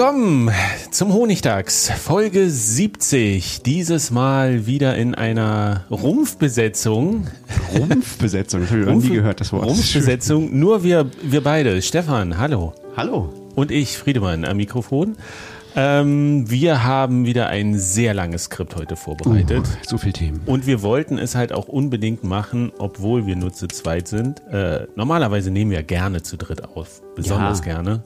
Willkommen zum Honigdachs, Folge 70. Dieses Mal wieder in einer Rumpfbesetzung. Rumpfbesetzung, das habe ich noch nie gehört, das Wort. Rumpfbesetzung, nur wir, wir beide. Stefan, hallo. Hallo. Und ich, Friedemann, am Mikrofon. Ähm, wir haben wieder ein sehr langes Skript heute vorbereitet. Uh, so viel Themen. Und wir wollten es halt auch unbedingt machen, obwohl wir nur zu zweit sind. Äh, normalerweise nehmen wir gerne zu dritt auf, besonders Ja. gerne.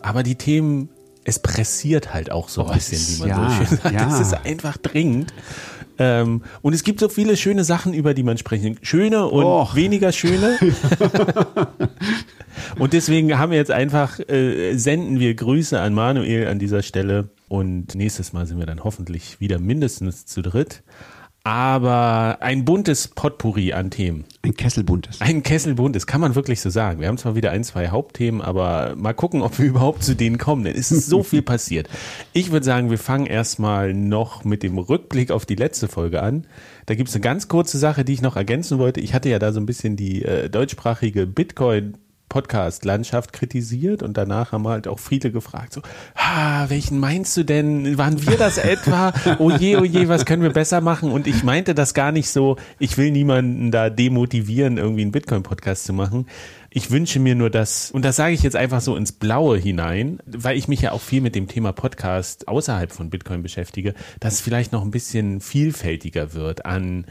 Aber die Themen, es pressiert halt auch so ein Oh, bisschen, ist- wie man ja, so schön sagt. ja. Es ist einfach dringend. Ähm, und es gibt so viele schöne Sachen, über die man sprechen kann. Schöne und Och. weniger schöne. und deswegen haben wir jetzt einfach, äh, senden wir Grüße an Manuel an dieser Stelle. Und nächstes Mal sind wir dann hoffentlich wieder mindestens zu dritt. Aber ein buntes Potpourri an Themen. Ein Kesselbuntes. Ein Kessel buntes, kann man wirklich so sagen. Wir haben zwar wieder ein, zwei Hauptthemen, aber mal gucken, ob wir überhaupt zu denen kommen, denn es ist so viel passiert. Ich würde sagen, wir fangen erstmal noch mit dem Rückblick auf die letzte Folge an. Da gibt es eine ganz kurze Sache, die ich noch ergänzen wollte. Ich hatte ja da so ein bisschen die äh, deutschsprachige Bitcoin Podcast-Landschaft kritisiert und danach haben halt auch viele gefragt, so, ah, welchen meinst du denn? Waren wir das etwa? Oh je, oh je, was können wir besser machen? Und ich meinte das gar nicht so, ich will niemanden da demotivieren, irgendwie einen Bitcoin-Podcast zu machen. Ich wünsche mir nur das, und das sage ich jetzt einfach so ins Blaue hinein, weil ich mich ja auch viel mit dem Thema Podcast außerhalb von Bitcoin beschäftige, dass es vielleicht noch ein bisschen vielfältiger wird an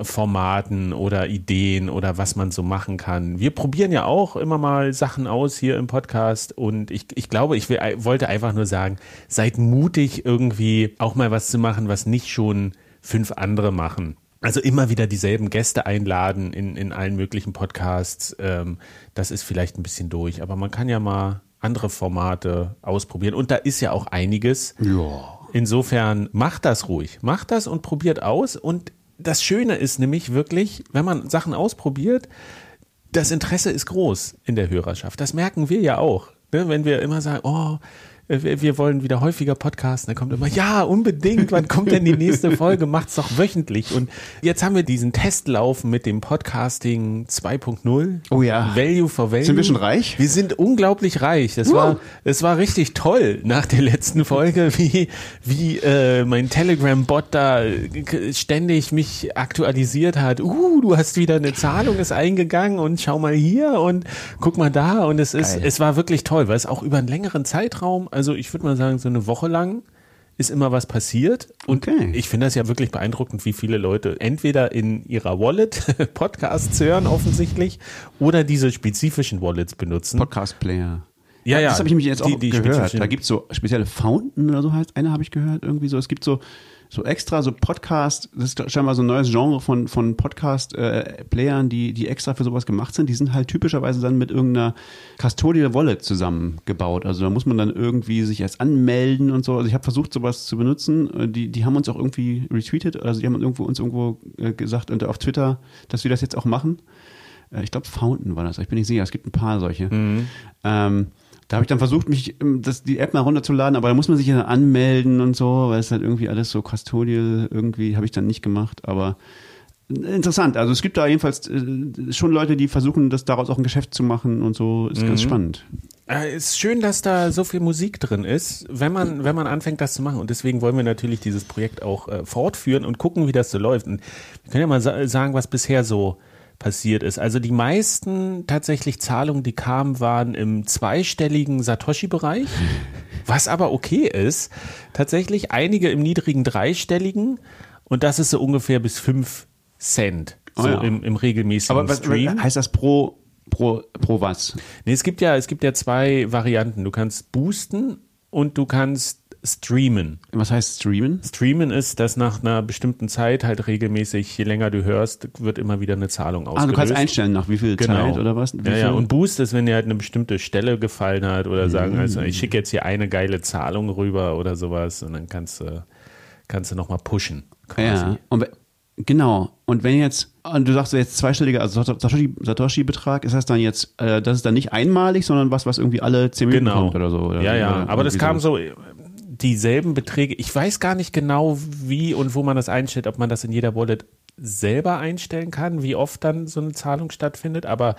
Formaten oder Ideen oder was man so machen kann. Wir probieren ja auch immer mal Sachen aus hier im Podcast und ich, ich glaube, ich will, wollte einfach nur sagen, seid mutig irgendwie auch mal was zu machen, was nicht schon fünf andere machen. Also immer wieder dieselben Gäste einladen in, in allen möglichen Podcasts. Ähm, das ist vielleicht ein bisschen durch, aber man kann ja mal andere Formate ausprobieren. Und da ist ja auch einiges. Ja. Insofern macht das ruhig. Macht das und probiert aus. Und das Schöne ist nämlich wirklich, wenn man Sachen ausprobiert, das Interesse ist groß in der Hörerschaft. Das merken wir ja auch. Ne? Wenn wir immer sagen, oh, wir wir wollen wieder häufiger podcasten, dann kommt immer, ja, unbedingt, wann kommt denn die nächste Folge? Macht's doch wöchentlich. Und jetzt haben wir diesen Test laufen mit dem Podcasting 2.0. Oh ja. Value for Value. Sind wir schon reich? Wir sind unglaublich reich. Das war, das war richtig toll nach der letzten Folge, wie, wie äh, mein Telegram-Bot da äh, ständig mich aktualisiert hat. Uh, du hast wieder eine Zahlung ist eingegangen und schau mal hier und guck mal da. Und es ist, Geil. es war wirklich toll, weil es auch über einen längeren Zeitraum, also ich würde mal sagen, so eine Woche lang ist immer was passiert. Und Okay. ich finde das ja wirklich beeindruckend, wie viele Leute entweder in ihrer Wallet Podcasts hören offensichtlich oder diese spezifischen Wallets benutzen. Podcast-Player. Ja, ja. Das habe ich mich jetzt auch Die- die gehört. Da gibt es so spezielle Fountain oder so heißt. Eine habe ich gehört irgendwie so. Es gibt so so extra so Podcast, das ist scheinbar so ein neues Genre von, von Podcast-Playern, die, die extra für sowas gemacht sind. Die sind halt typischerweise dann mit irgendeiner Custodial Wallet zusammengebaut. Also da muss man dann irgendwie sich erst anmelden und so. Also ich habe versucht, sowas zu benutzen. Äh, Die, die haben uns auch irgendwie retweetet, also die haben irgendwo, uns irgendwo äh, gesagt und auf Twitter, dass wir das jetzt auch machen. Äh, Ich glaube, Fountain war das. Ich bin nicht sicher. Es gibt ein paar solche. Ähm, da habe ich dann versucht, mich ähm, das, die App mal runterzuladen, aber da muss man sich ja anmelden und so, weil es halt irgendwie alles so custodial irgendwie habe ich dann nicht gemacht. Aber interessant. Also es gibt da jedenfalls äh, schon Leute, die versuchen, das daraus auch ein Geschäft zu machen und so. Ist ganz spannend. Äh, ist schön, dass da so viel Musik drin ist, wenn man, wenn man anfängt, das zu machen. Und deswegen wollen wir natürlich dieses Projekt auch äh, fortführen und gucken, wie das so läuft. Und wir können ja mal sa sagen, was bisher so passiert ist. Also die meisten tatsächlich Zahlungen, die kamen, waren im zweistelligen Satoshi-Bereich, was aber okay ist. Tatsächlich einige im niedrigen dreistelligen und das ist so ungefähr bis fünf Cent. So Oh ja. im, im regelmäßigen Aber was, Stream. heißt das pro, pro, pro was? Nee, es gibt ja, es gibt ja zwei Varianten. Du kannst boosten und du kannst streamen. Was heißt streamen? Streamen ist, dass nach einer bestimmten Zeit halt regelmäßig, je länger du hörst, wird immer wieder eine Zahlung Ah, ausgelöst. du kannst einstellen, nach wie viel Genau. Zeit oder was? Wie Ja, ja, und Boost ist, wenn dir halt eine bestimmte Stelle gefallen hat oder sagen, also ich schicke jetzt hier eine geile Zahlung rüber oder sowas und dann kannst du, kannst du nochmal pushen. Quasi. Ja, und genau. Und wenn jetzt, und du sagst jetzt zweistelliger, also Satoshi- Satoshi-Betrag, ist das dann jetzt, äh, das ist dann nicht einmalig, sondern was, was irgendwie alle zehn Minuten Genau. kommt oder so? Oder, ja, ja, oder aber das kam so. Dieselben Beträge. Ich weiß gar nicht genau, wie und wo man das einstellt, ob man das in jeder Wallet selber einstellen kann, wie oft dann so eine Zahlung stattfindet, aber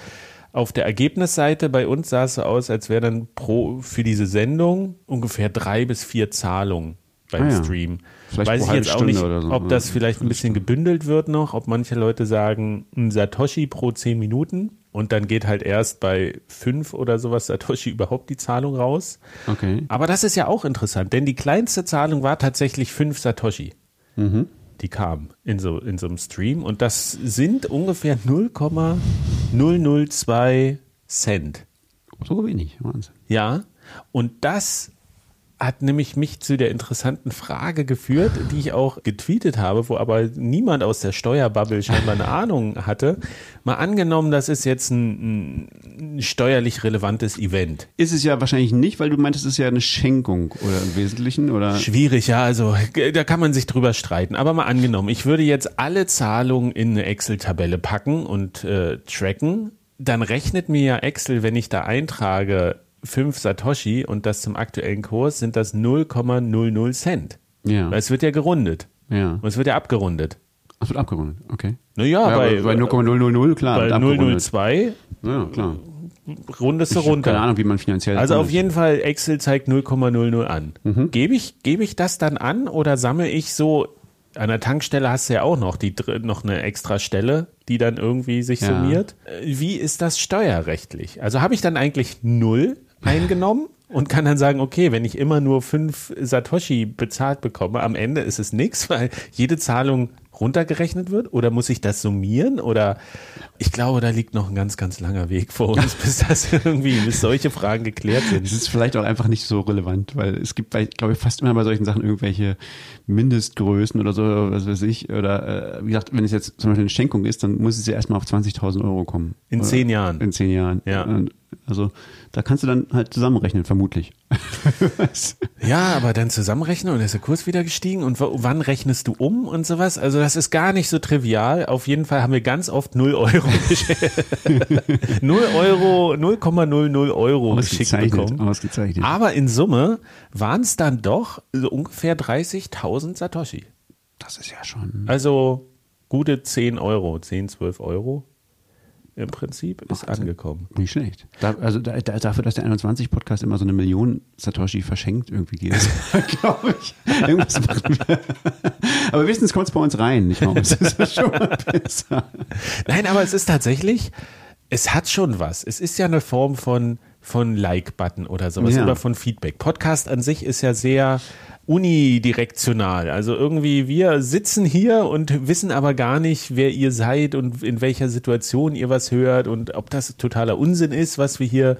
auf der Ergebnisseite bei uns sah es so aus, als wäre dann pro für diese Sendung ungefähr drei bis vier Zahlungen beim Ah ja. Stream. Vielleicht Weiß ich jetzt auch Stunde nicht, oder so. ob das vielleicht ein bisschen gebündelt wird noch, ob manche Leute sagen, ein Satoshi pro zehn Minuten und dann geht halt erst bei fünf oder sowas Satoshi überhaupt die Zahlung raus. Okay. Aber das ist ja auch interessant, denn die kleinste Zahlung war tatsächlich fünf Satoshi. Mhm. Die kamen in so, in so einem Stream und das sind ungefähr 0,002 Cent. So wenig, Wahnsinn. Ja, und das hat nämlich mich zu der interessanten Frage geführt, die ich auch getweetet habe, wo aber niemand aus der Steuerbubble scheinbar eine Ahnung hatte. Mal angenommen, das ist jetzt ein, ein steuerlich relevantes Event. Ist es ja wahrscheinlich nicht, weil du meintest, es ist ja eine Schenkung oder im Wesentlichen oder? Schwierig, ja, also da kann man sich drüber streiten. Aber mal angenommen, ich würde jetzt alle Zahlungen in eine Excel-Tabelle packen und äh, tracken, dann rechnet mir ja Excel, wenn ich da eintrage, 5 Satoshi und das zum aktuellen Kurs, sind das 0,00 Cent. Ja. Weil es wird ja gerundet. Ja. Und es wird ja abgerundet. Das wird abgerundet, okay. Naja, Ja, bei, bei 0,000, klar. bei wird abgerundet. 002 Ja, klar. rundest du runter. keine Ahnung, wie man finanziell. Also auf jeden Fall, Excel zeigt 0,00 an. Mhm. Gebe ich, gebe ich das dann an oder sammle ich so, an der Tankstelle hast du ja auch noch, die, noch eine extra Stelle, die dann irgendwie sich Ja. summiert. Äh, Wie ist das steuerrechtlich? Also habe ich dann eigentlich null eingenommen und kann dann sagen, okay, wenn ich immer nur fünf Satoshi bezahlt bekomme, am Ende ist es nichts, weil jede Zahlung runtergerechnet wird? Oder muss ich das summieren? Oder ich glaube, da liegt noch ein ganz, ganz langer Weg vor uns, bis das irgendwie, bis solche Fragen geklärt sind. Es ist vielleicht auch einfach nicht so relevant, weil es gibt, bei, glaube ich, fast immer bei solchen Sachen irgendwelche Mindestgrößen oder so, was weiß ich. Oder äh, wie gesagt, wenn es jetzt zum Beispiel eine Schenkung ist, dann muss es ja erstmal auf 20.000 Euro kommen. In Oder zehn Jahren. In zehn Jahren. Ja. Und also da kannst du dann halt zusammenrechnen, vermutlich. Ja, aber dann zusammenrechnen und ist der Kurs wieder gestiegen und wann rechnest du um und sowas? Also das ist gar nicht so trivial. Auf jeden Fall haben wir ganz oft 0 Euro geschickt. 0 Euro, 0,00 Euro geschickt bekommen. Ausgezeichnet. Aber in Summe waren es dann doch so ungefähr 30.000 Satoshi. Das ist ja schon. Also gute 10 Euro, 10, 12 Euro im Prinzip ist angekommen. Nicht schlecht. Da, also da, da, dafür, dass der 21-Podcast immer so eine Million Satoshi verschenkt irgendwie geht, glaube ich. Irgendwas machen wir. Aber wenigstens kommt es bei uns rein, nicht wahr? Das ist schon mal besser. Nein, aber es ist tatsächlich, es hat schon was. Es ist ja eine Form von, von Like-Button oder sowas Ja. oder von Feedback. Podcast an sich ist ja sehr unidirektional. Also irgendwie, wir sitzen hier und wissen aber gar nicht, wer ihr seid und in welcher Situation ihr was hört und ob das totaler Unsinn ist, was wir hier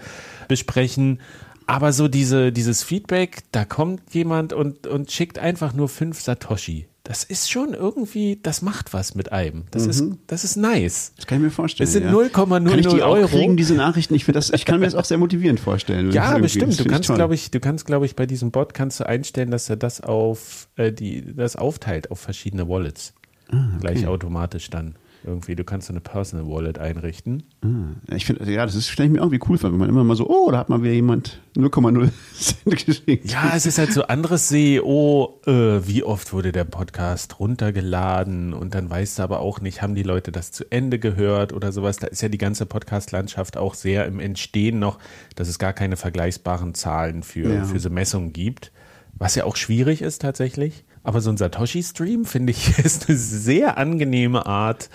besprechen. Aber so diese, dieses Feedback, da kommt jemand und, und schickt einfach nur fünf Satoshi. Das ist schon irgendwie, das macht was mit einem. Das ist, das ist nice. Das kann ich mir vorstellen. Es sind ja. 0,00 Kann ich die auch Euro. kriegen, diese Nachrichten? Ich, das, ich kann mir das auch sehr motivierend vorstellen. Ja, bestimmt. Du kannst, glaube ich, du kannst, glaube ich, bei diesem Bot kannst du einstellen, dass er das auf äh, die, das aufteilt auf verschiedene Wallets. Ah, Gleich automatisch dann. Irgendwie, du kannst so eine Personal Wallet einrichten. Ah, Ich finde, ja, das ist stelle ich mir irgendwie cool vor, wenn man immer mal so, oh, da hat mal wieder jemand 0,0 Cent geschickt. Ja, es ist halt so anderes SEO. Äh, wie oft wurde der Podcast runtergeladen und dann weißt du aber auch nicht, haben die Leute das zu Ende gehört oder sowas. Da ist ja die ganze Podcast-Landschaft auch sehr im Entstehen noch, dass es gar keine vergleichbaren Zahlen für, Ja. für so Messungen gibt. Was ja auch schwierig ist tatsächlich. Aber so ein Satoshi-Stream, finde ich, ist eine sehr angenehme Art,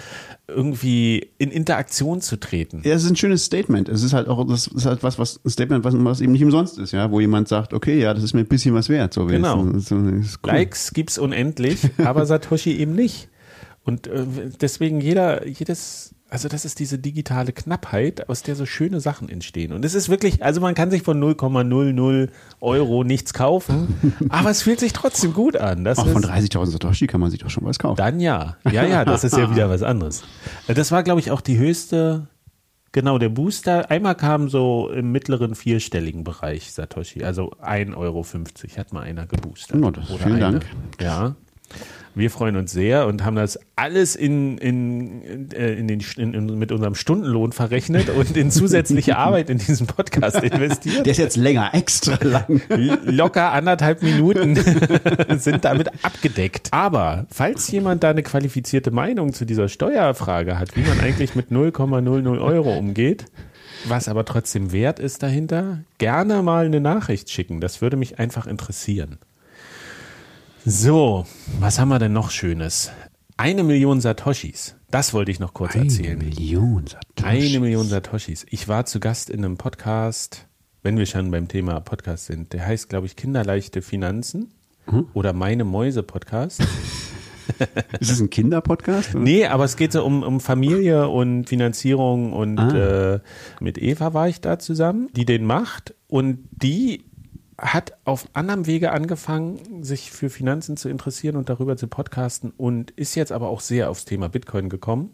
irgendwie in Interaktion zu treten. Ja, es ist ein schönes Statement. Es ist halt auch, das ist halt was, was ein Statement, was, was eben nicht umsonst ist, ja, wo jemand sagt, okay, ja, das ist mir ein bisschen was wert. So Genau. das ist cool. Likes gibt's unendlich, aber Satoshi eben nicht. Und äh, deswegen jeder, jedes, also das ist diese digitale Knappheit, aus der so schöne Sachen entstehen. Und es ist wirklich, also man kann sich von 0,00 Euro nichts kaufen, aber es fühlt sich trotzdem gut an. Das Auch von ist, 30.000 Satoshi kann man sich doch schon was kaufen. dann ja. Ja, ja, das ist ja wieder was anderes. Das war, glaube ich, auch die höchste, genau, der Booster. Einmal kam so im mittleren vierstelligen Bereich Satoshi, also 1,50 Euro hat mal einer geboostert. Oh, das- vielen eine. Dank. Ja. Wir freuen uns sehr und haben das alles in, in, äh, in den, in, in, mit unserem Stundenlohn verrechnet und in zusätzliche Arbeit in diesen Podcast investiert. Der ist jetzt länger, extra lang. Locker anderthalb Minuten sind damit abgedeckt. Aber falls jemand da eine qualifizierte Meinung zu dieser Steuerfrage hat, wie man eigentlich mit 0,00 Euro umgeht, was aber trotzdem wert ist dahinter, gerne mal eine Nachricht schicken. Das würde mich einfach interessieren. So, was haben wir denn noch Schönes? Eine Million Satoshis. Das wollte ich noch kurz erzählen. Million Satoshi. Eine Million Satoshis. Ich war zu Gast in einem Podcast, wenn wir schon beim Thema Podcast sind. Der heißt, glaube ich, Kinderleichte Finanzen oder Meine Mäuse Podcast. Ist das ein Kinderpodcast? oder? Nee, aber es geht so um, um Familie und Finanzierung und äh, mit Eva war ich da zusammen, die den macht und die hat auf anderem Wege angefangen, sich für Finanzen zu interessieren und darüber zu podcasten und ist jetzt aber auch sehr aufs Thema Bitcoin gekommen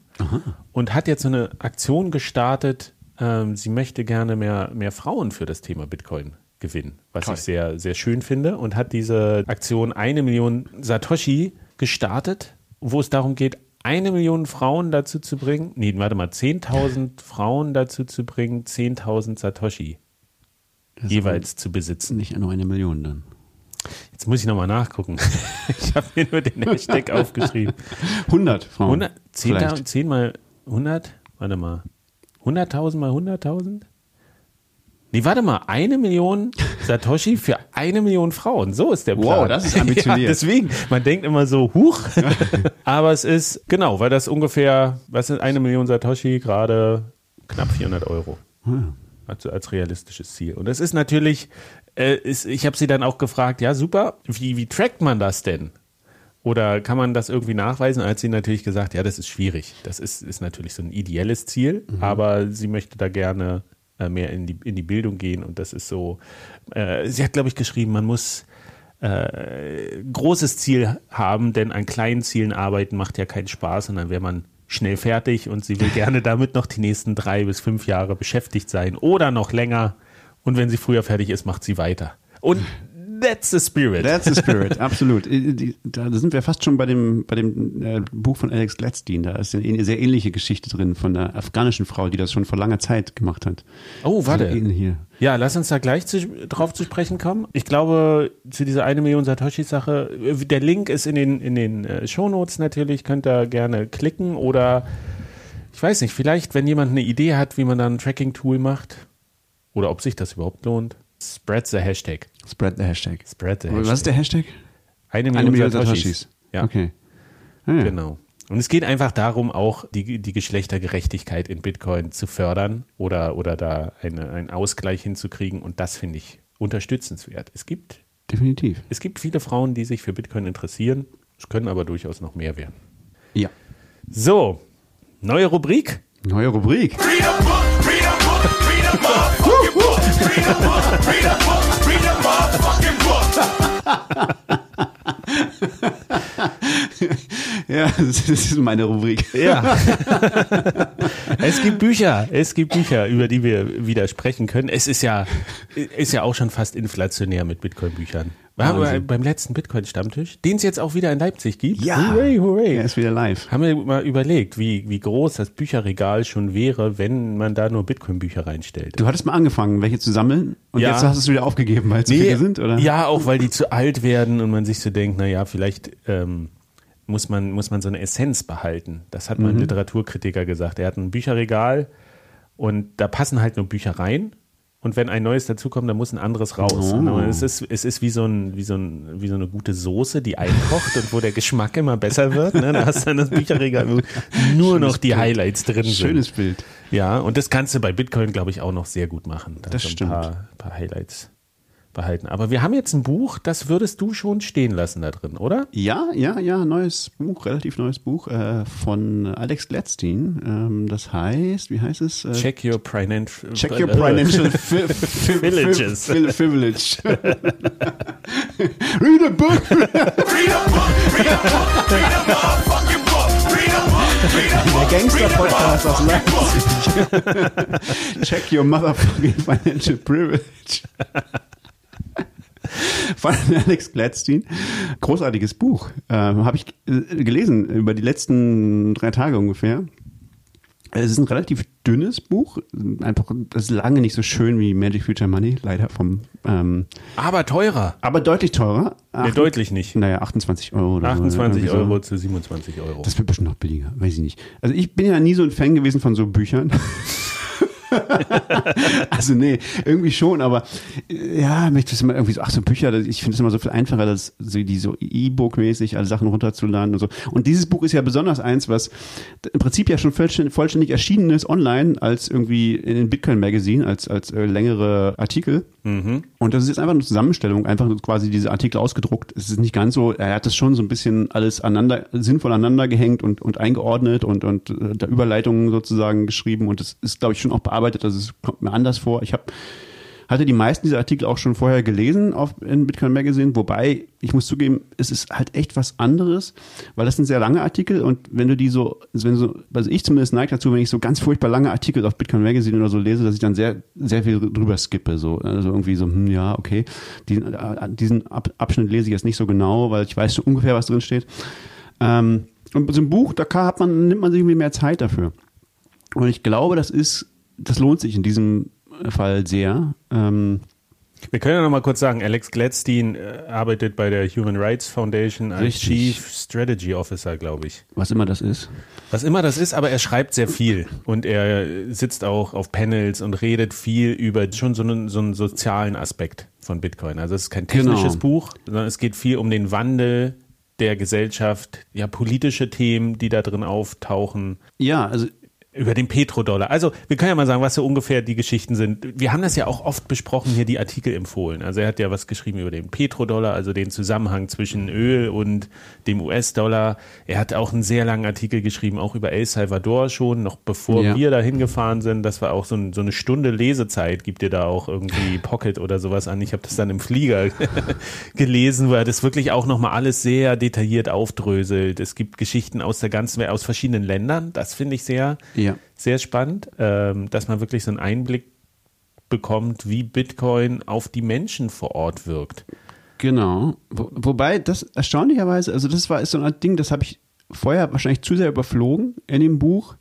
und hat jetzt so eine Aktion gestartet. Ähm, sie möchte gerne mehr, mehr Frauen für das Thema Bitcoin gewinnen, was Toll. ich sehr, sehr schön finde und hat diese Aktion eine Million Satoshi gestartet, wo es darum geht, eine Million Frauen dazu zu bringen, nee, warte mal, 10.000 Frauen dazu zu bringen, 10.000 Satoshi jeweils zu besitzen. Nicht nur eine Million dann. Jetzt muss ich nochmal nachgucken. Ich habe mir nur den Hashtag aufgeschrieben. 100 Frauen. 100, 10, Vielleicht. 10 mal 100? Warte mal. 100.000 mal 100.000? Nee, warte mal. Eine Million Satoshi für eine Million Frauen. So ist der Plan. Wow, das ist ambitioniert. Ja, deswegen, man denkt immer so, huch. Aber es ist, genau, weil das ungefähr, was sind eine Million Satoshi? Gerade knapp 400 Euro. Also als realistisches Ziel. Und das ist natürlich, äh, ist, ich habe sie dann auch gefragt, ja super, wie, wie trackt man das denn? Oder kann man das irgendwie nachweisen? Und hat sie natürlich gesagt, ja, das ist schwierig. Das ist, ist natürlich so ein ideelles Ziel, aber sie möchte da gerne äh, mehr in die, in die Bildung gehen. Und das ist so, äh, sie hat, glaube ich, geschrieben, man muss äh, großes Ziel haben, denn an kleinen Zielen arbeiten macht ja keinen Spaß und dann wäre man schnell fertig und sie will gerne damit noch die nächsten drei bis fünf Jahre beschäftigt sein oder noch länger. Und wenn sie früher fertig ist, macht sie weiter. Und that's the spirit. That's the spirit, absolut. Da sind wir fast schon bei dem, bei dem äh, Buch von Alex Gladstein. Da ist eine sehr ähnliche Geschichte drin von einer afghanischen Frau, die das schon vor langer Zeit gemacht hat. Oh, warte. Hier. Ja, lass uns da gleich zu, drauf zu sprechen kommen. Ich glaube, zu dieser eine Million Satoshi-Sache, äh, der Link ist in den, in den äh, Shownotes natürlich, könnt ihr gerne klicken oder ich weiß nicht, vielleicht, wenn jemand eine Idee hat, wie man da ein Tracking-Tool macht oder ob sich das überhaupt lohnt, spread the Hashtag. Spread the Hashtag. Spread the Hashtag. Was ist der Hashtag? Eine Million, Eine Million Satoshis. Satoshis. Ja, Okay. Ah, ja. genau. Und es geht einfach darum, auch die, die Geschlechtergerechtigkeit in Bitcoin zu fördern oder, oder da eine, einen Ausgleich hinzukriegen. Und das finde ich unterstützenswert. Es gibt Definitiv. Es gibt viele Frauen, die sich für Bitcoin interessieren. Es können aber durchaus noch mehr werden. Ja. So, neue Rubrik. Neue Rubrik. Read a book, read a book, read a book. Read a book, read a book, read a motherfucking book. Ja, das ist meine Rubrik. Ja. es gibt Bücher, es gibt Bücher, über die wir wieder sprechen können. Es ist ja, ist ja auch schon fast inflationär mit Bitcoin-Büchern. War wir beim letzten Bitcoin-Stammtisch, den es jetzt auch wieder in Leipzig gibt. Ja. Hooray, hooray. Er ist wieder live. Haben wir mal überlegt, wie, wie groß das Bücherregal schon wäre, wenn man da nur Bitcoin-Bücher reinstellt. Du hattest mal angefangen, welche zu sammeln und Ja. jetzt hast du es wieder aufgegeben, weil es zu viele sind, oder? Ja, auch weil die zu alt werden und man sich so denkt, naja, vielleicht ähm, muss, man, muss man so eine Essenz behalten. Das hat Mhm. mein Literaturkritiker gesagt. Er hat ein Bücherregal und da passen halt nur Bücher rein. Und wenn ein neues dazukommt, dann muss ein anderes raus. Oh. Und es ist, es ist wie, so ein, wie, so ein, wie so eine gute Soße, die einkocht und wo der Geschmack immer besser wird. Ne? Da hast du dann das Bücherregal, wo nur noch die Highlights drin sind. Schönes Bild. Ja, und das kannst du bei Bitcoin, glaube ich, auch noch sehr gut machen. Da Das so ein stimmt. Paar, paar Highlights behalten. Aber wir haben jetzt ein Buch, das würdest du schon stehen lassen da drin, oder? Ja, ja, ja, neues Buch, relativ neues Buch äh, von Alex Gladstein. Ähm, das heißt, wie heißt es? Äh, Check your financial Check your financial fi- fi- Villages. fi- Privilege. Read a book. Read a book, read a book, read a motherfucking book. Read a book, read a book. Der Gangster-Podcast aus book. Check your motherfucking financial privilege. Von Alex Gladstein. Großartiges Buch. Ähm, Habe ich äh, gelesen über die letzten drei Tage ungefähr. Es ist ein relativ dünnes Buch. Einfach, das ist lange nicht so schön wie Magic Future Money, leider vom, ähm, Aber teurer. aber deutlich teurer. Nee, Acht- deutlich nicht. Naja, 28 Euro oder so. 28 Irgendwie so. Euro zu 27 Euro. Das wird bestimmt noch billiger, weiß ich nicht. Also ich bin ja nie so ein Fan gewesen von so Büchern. also nee, irgendwie schon, aber äh, ja, mich das immer irgendwie so, ach so Bücher, ich finde es immer so viel einfacher, das, so, die so E-Book-mäßig alle Sachen runterzuladen und so. Und dieses Buch ist ja besonders eins, was im Prinzip ja schon vollständig, erschienen ist online als irgendwie in Bitcoin Magazine, als, als äh, längere Artikel. Und das ist jetzt einfach eine Zusammenstellung, einfach quasi diese Artikel ausgedruckt. Es ist nicht ganz so, er hat das schon so ein bisschen alles aneinander, sinnvoll aneinander gehängt und, und eingeordnet und, und äh, da Überleitungen sozusagen geschrieben und das ist, glaube ich, schon auch bearbeitet. Also es kommt mir anders vor. Ich habe hatte die meisten dieser Artikel auch schon vorher gelesen auf, in Bitcoin Magazine, wobei ich muss zugeben, es ist halt echt was anderes, weil das sind sehr lange Artikel und wenn du die so, wenn so, also ich zumindest neige dazu, wenn ich so ganz furchtbar lange Artikel auf Bitcoin Magazine oder so lese, dass ich dann sehr, sehr viel drüber skippe, so, also irgendwie so, hm, ja, okay, diesen, äh, diesen Ab Abschnitt lese ich jetzt nicht so genau, weil ich weiß schon ungefähr, was drin steht. Ähm, und so einem Buch, da hat man, nimmt man sich irgendwie mehr Zeit dafür. Und ich glaube, das ist, das lohnt sich in diesem Fall sehr. Ähm, Wir können ja noch mal kurz sagen, Alex Gladstein äh, arbeitet bei der Human Rights Foundation als Richtig. Chief Strategy Officer, glaube ich. was immer das ist. Was immer das ist, aber er schreibt sehr viel und er sitzt auch auf Panels und redet viel über schon so einen, so einen sozialen Aspekt von Bitcoin. Also es ist kein technisches Genau. Buch, sondern es geht viel um den Wandel der Gesellschaft, ja politische Themen, die da drin auftauchen. Ja, also Über den Petrodollar. Also, wir können ja mal sagen, was so ungefähr die Geschichten sind. Wir haben das ja auch oft besprochen, hier die Artikel empfohlen. Also, er hat ja was geschrieben über den Petrodollar, also den Zusammenhang zwischen Öl und dem US-Dollar. Er hat auch einen sehr langen Artikel geschrieben, auch über El Salvador schon, noch bevor Ja. wir da hingefahren sind. Das war auch so, ein, so eine Stunde Lesezeit, gibt dir da auch irgendwie Pocket oder sowas an. Ich habe das dann im Flieger gelesen, er das wirklich auch nochmal alles sehr detailliert aufdröselt. Es gibt Geschichten aus der ganzen Welt, aus verschiedenen Ländern. Das finde ich sehr, Ja. Sehr spannend, ähm, dass man wirklich so einen Einblick bekommt, wie Bitcoin auf die Menschen vor Ort wirkt. Genau. Wo, wobei das erstaunlicherweise, also das war ist so ein Ding, das habe ich vorher wahrscheinlich zu sehr überflogen in dem Buch.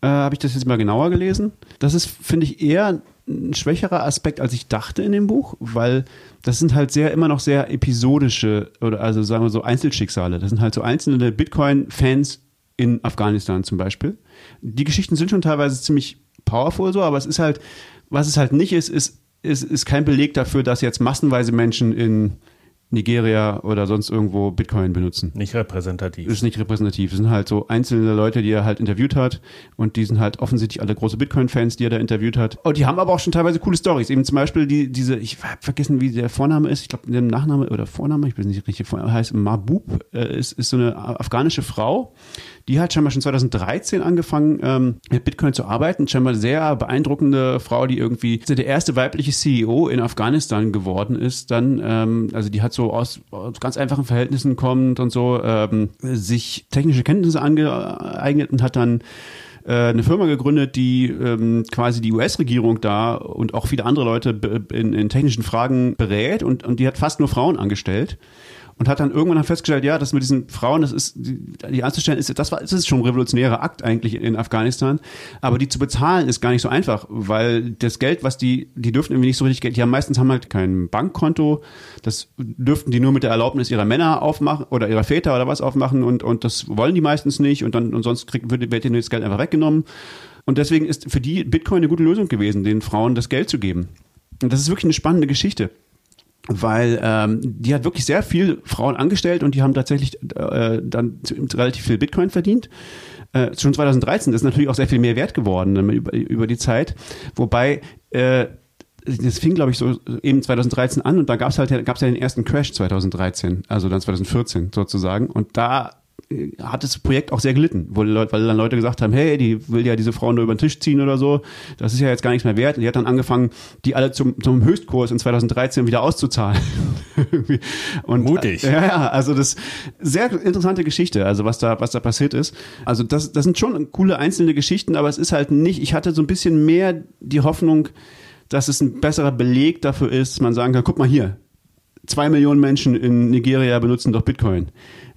Äh, habe ich das jetzt mal genauer gelesen. Das ist, finde ich, eher ein schwächerer Aspekt, als ich dachte in dem Buch, weil das sind halt sehr immer noch sehr episodische oder also sagen wir so Einzelschicksale. Das sind halt so einzelne Bitcoin-Fans in Afghanistan zum Beispiel. Die Geschichten sind schon teilweise ziemlich powerful so, aber es ist halt, was es halt nicht ist, ist, ist, ist kein Beleg dafür, dass jetzt massenweise Menschen in Nigeria oder sonst irgendwo Bitcoin benutzen. Nicht repräsentativ. Das ist nicht repräsentativ. Das sind halt so einzelne Leute, die er halt interviewt hat. Und die sind halt offensichtlich alle große Bitcoin-Fans, die er da interviewt hat. Und die haben aber auch schon teilweise coole Stories. Eben zum Beispiel die, diese, ich hab vergessen, wie der Vorname ist. Ich glaube, der Nachname oder Vorname, ich weiß nicht richtig, heißt Mabub, äh, ist, ist so eine afghanische Frau. Die hat scheinbar schon 2013 angefangen, ähm, mit Bitcoin zu arbeiten. Scheinbar sehr beeindruckende Frau, die irgendwie der erste weibliche CEO in Afghanistan geworden ist. Dann, ähm, also die hat so aus, aus ganz einfachen Verhältnissen kommt und so, ähm, sich technische Kenntnisse angeeignet und hat dann äh, eine Firma gegründet, die ähm, quasi die US-Regierung da und auch viele andere Leute in, in technischen Fragen berät und, und die hat fast nur Frauen angestellt und hat dann irgendwann festgestellt, ja, das mit diesen Frauen, das ist, die, die anzustellen, ist, das war, das ist schon ein revolutionärer Akt eigentlich in Afghanistan, aber die zu bezahlen ist gar nicht so einfach, weil das Geld, was die, die dürfen irgendwie nicht so richtig Geld, die haben meistens haben halt kein Bankkonto, das dürften die nur mit der Erlaubnis ihrer Männer aufmachen oder ihrer Väter oder was aufmachen und, und das wollen die meistens nicht und dann, und sonst kriegt, wird, wird ihnen das Geld einfach weggenommen. Und deswegen ist für die Bitcoin eine gute Lösung gewesen, den Frauen das Geld zu geben. Und das ist wirklich eine spannende Geschichte weil ähm, die hat wirklich sehr viel Frauen angestellt und die haben tatsächlich äh, dann relativ viel Bitcoin verdient. Äh, schon 2013 das ist natürlich auch sehr viel mehr wert geworden ähm, über, über die Zeit, wobei äh, das fing, glaube ich, so eben 2013 an und da gab es halt gab's ja den ersten Crash 2013, also dann 2014 sozusagen. Und da hat das Projekt auch sehr gelitten, weil dann Leute gesagt haben, hey, die will ja diese Frauen nur über den Tisch ziehen oder so, das ist ja jetzt gar nichts mehr wert. Und die hat dann angefangen, die alle zum, zum Höchstkurs in 2013 wieder auszuzahlen. und, Mutig. Ja, ja, also das sehr interessante Geschichte, also was da, was da passiert ist. Also das, das sind schon coole einzelne Geschichten, aber es ist halt nicht, ich hatte so ein bisschen mehr die Hoffnung, dass es ein besserer Beleg dafür ist, dass man sagen kann, guck mal hier, zwei Millionen Menschen in Nigeria benutzen doch Bitcoin.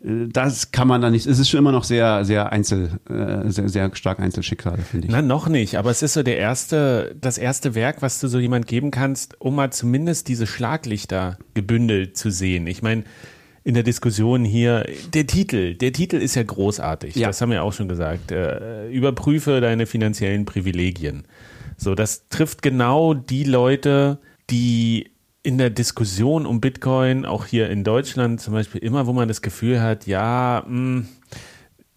Das kann man da nicht, es ist schon immer noch sehr, sehr einzel, äh, sehr, sehr stark Einzelschicksale, finde ich. Na, noch nicht, aber es ist so der erste, das erste Werk, was du so jemand geben kannst, um mal zumindest diese Schlaglichter gebündelt zu sehen. Ich meine, in der Diskussion hier, der Titel, der Titel ist ja großartig. Ja. Das haben wir auch schon gesagt. Äh, überprüfe deine finanziellen Privilegien. So, das trifft genau die Leute, die in der Diskussion um Bitcoin, auch hier in Deutschland zum Beispiel, immer, wo man das Gefühl hat, ja, mh,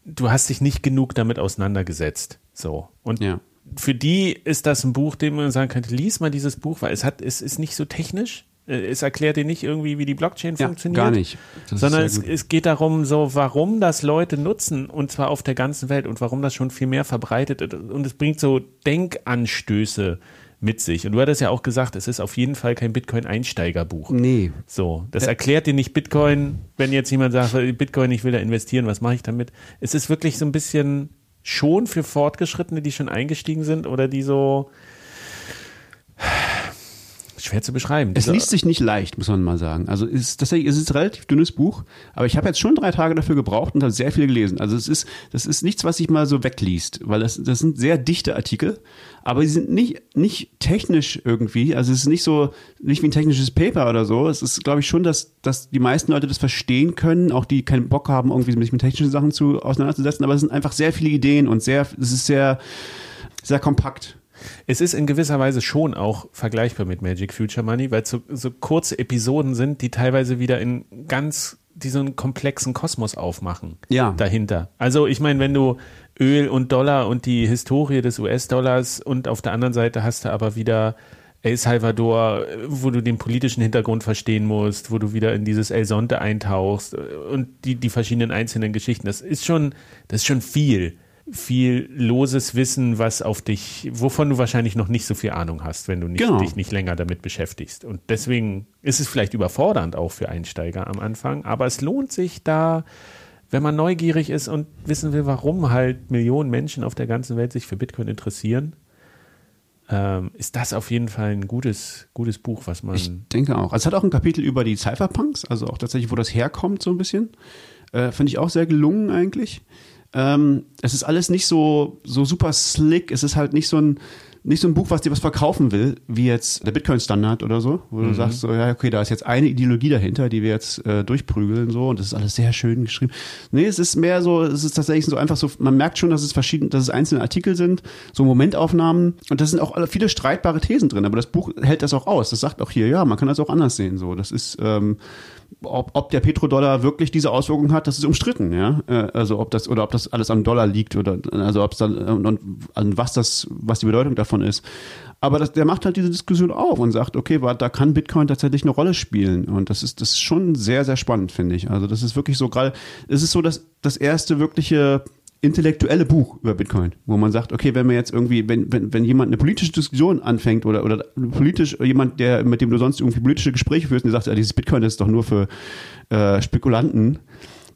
du hast dich nicht genug damit auseinandergesetzt. So. Und Ja. für die ist das ein Buch, dem man sagen könnte, lies mal dieses Buch, weil es hat, es ist nicht so technisch. Äh, Es erklärt dir nicht irgendwie, wie die Blockchain Ja, funktioniert. gar nicht. Das sondern es, es geht darum, so, warum das Leute nutzen und zwar auf der ganzen Welt und warum das schon viel mehr verbreitet ist. Und es bringt so Denkanstöße mit sich. Und du hattest ja auch gesagt, es ist auf jeden Fall kein Bitcoin-Einsteigerbuch. Nee. So, das erklärt dir nicht Bitcoin, wenn jetzt jemand sagt, Bitcoin, ich will da investieren, was mache ich damit? Es ist wirklich so ein bisschen schon für Fortgeschrittene, die schon eingestiegen sind oder die so schwer zu beschreiben. Es liest sich nicht leicht, muss man mal sagen. Also es ist tatsächlich, es ist ein relativ dünnes Buch, aber ich habe jetzt schon drei Tage dafür gebraucht und habe sehr viel gelesen. Also es ist, das ist nichts, was sich mal so wegliest, weil das, das sind sehr dichte Artikel, aber sie sind nicht, nicht technisch irgendwie. Also es ist nicht so, nicht wie ein technisches Paper oder so. Es ist, glaube ich, schon, dass, dass die meisten Leute das verstehen können, auch die keinen Bock haben, irgendwie sich mit technischen Sachen zu auseinanderzusetzen. Aber es sind einfach sehr viele Ideen und sehr, es ist sehr, sehr kompakt. Es ist in gewisser Weise schon auch vergleichbar mit Magic Future Money, weil es so, so kurze Episoden sind, die teilweise wieder in ganz diesen komplexen Kosmos aufmachen. Ja. Dahinter. Also ich meine, wenn du Öl und Dollar und die Historie des US-Dollars und auf der anderen Seite hast du aber wieder El Salvador, wo du den politischen Hintergrund verstehen musst, wo du wieder in dieses El Sonte eintauchst und die, die verschiedenen einzelnen Geschichten. Das ist schon, das ist schon viel viel loses Wissen, was auf dich, wovon du wahrscheinlich noch nicht so viel Ahnung hast, wenn du nicht, Genau. dich nicht länger damit beschäftigst. Und deswegen ist es vielleicht überfordernd auch für Einsteiger am Anfang, aber es lohnt sich da, wenn man neugierig ist und wissen will, warum halt Millionen Menschen auf der ganzen Welt sich für Bitcoin interessieren, ähm, ist das auf jeden Fall ein gutes, gutes Buch, was man. Ich denke auch. Also es hat auch ein Kapitel über die Cypherpunks, also auch tatsächlich, wo das herkommt, so ein bisschen. Äh, Finde ich auch sehr gelungen eigentlich. Ähm, es ist alles nicht so, so super slick. Es ist halt nicht so ein, nicht so ein Buch, was dir was verkaufen will, wie jetzt der Bitcoin-Standard oder so, wo du sagst, so, ja, okay, da ist jetzt eine Ideologie dahinter, die wir jetzt äh, durchprügeln, so, und das ist alles sehr schön geschrieben. Nee, es ist mehr so, es ist tatsächlich so einfach so, man merkt schon, dass es verschiedene, dass es einzelne Artikel sind, so Momentaufnahmen, und da sind auch viele streitbare Thesen drin, aber das Buch hält das auch aus. Das sagt auch hier, ja, man kann das auch anders sehen, so. Das ist, ähm, ob, ob der Petrodollar wirklich diese Auswirkungen hat, das ist umstritten, ja. Äh, Also ob das oder ob das alles am Dollar liegt oder also ob es dann und, und an was das, was die Bedeutung davon ist. Aber das, der macht halt diese Diskussion auf und sagt, okay, da kann Bitcoin tatsächlich eine Rolle spielen. Und das ist, das ist schon sehr, sehr spannend, finde ich. Also das ist wirklich so gerade, es ist so das, das erste wirkliche intellektuelle Buch über Bitcoin, wo man sagt, okay, wenn man jetzt irgendwie, wenn, wenn, wenn jemand eine politische Diskussion anfängt oder, oder politisch jemand, der, mit dem du sonst irgendwie politische Gespräche führst und der sagt, ja, dieses Bitcoin das ist doch nur für äh, Spekulanten,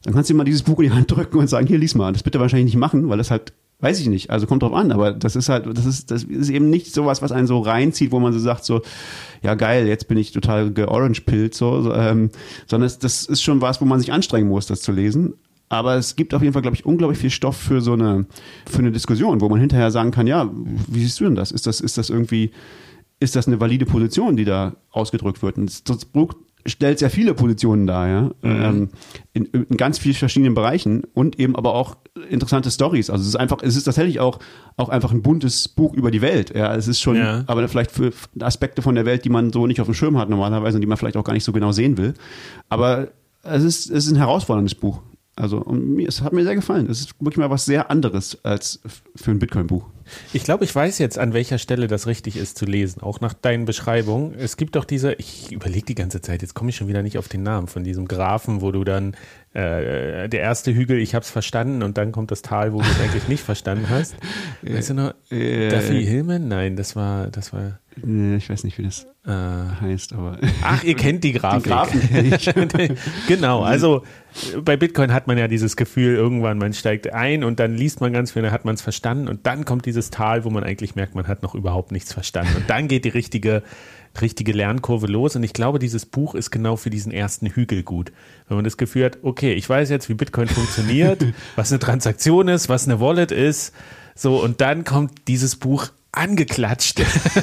dann kannst du ihm mal dieses Buch in die Hand drücken und sagen, hier, lies mal. Das bitte wahrscheinlich nicht machen, weil das halt Weiß ich nicht, also kommt drauf an, aber das ist halt, das ist, das ist eben nicht sowas, was einen so reinzieht, wo man so sagt, so, ja geil, jetzt bin ich total georange-pillt, so, so ähm, sondern es, das ist schon was, wo man sich anstrengen muss, das zu lesen. Aber es gibt auf jeden Fall, glaube ich, unglaublich viel Stoff für so eine, für eine Diskussion, wo man hinterher sagen kann, ja, wie siehst du denn das? Ist das, ist das irgendwie, ist das eine valide Position, die da ausgedrückt wird? Und das Buch stellt sehr viele Positionen dar, ja, ähm, in, in ganz vielen verschiedenen Bereichen und eben aber auch interessante Stories. Also es ist einfach, es ist tatsächlich auch auch einfach ein buntes Buch über die Welt. Ja, es ist schon, Ja. aber vielleicht für Aspekte von der Welt, die man so nicht auf dem Schirm hat normalerweise und die man vielleicht auch gar nicht so genau sehen will. Aber es ist, es ist ein herausforderndes Buch. Also mir, es hat mir sehr gefallen. Es ist wirklich mal was sehr anderes als für ein Bitcoin-Buch. Ich glaube, ich weiß jetzt, an welcher Stelle das richtig ist zu lesen, auch nach deinen Beschreibungen. Es gibt doch diese, ich überlege die ganze Zeit, jetzt komme ich schon wieder nicht auf den Namen von diesem Graphen, wo du dann äh, der erste Hügel, ich habe es verstanden und dann kommt das Tal, wo du es eigentlich nicht verstanden hast. Weißt du noch, Äh, Duffy Hillman? Nein, das war, das war. Ich weiß nicht, wie das Äh, heißt, aber ach, ihr kennt die Grafik. Ich. genau, also bei Bitcoin hat man ja dieses Gefühl, irgendwann man steigt ein und dann liest man ganz viel, dann hat man es verstanden und dann kommt dieses Tal, wo man eigentlich merkt, man hat noch überhaupt nichts verstanden. Und dann geht die richtige, richtige Lernkurve los und ich glaube, dieses Buch ist genau für diesen ersten Hügel gut. Wenn man das Gefühl hat, okay, ich weiß jetzt, wie Bitcoin funktioniert, was eine Transaktion ist, was eine Wallet ist, so und dann kommt dieses Buch angeklatscht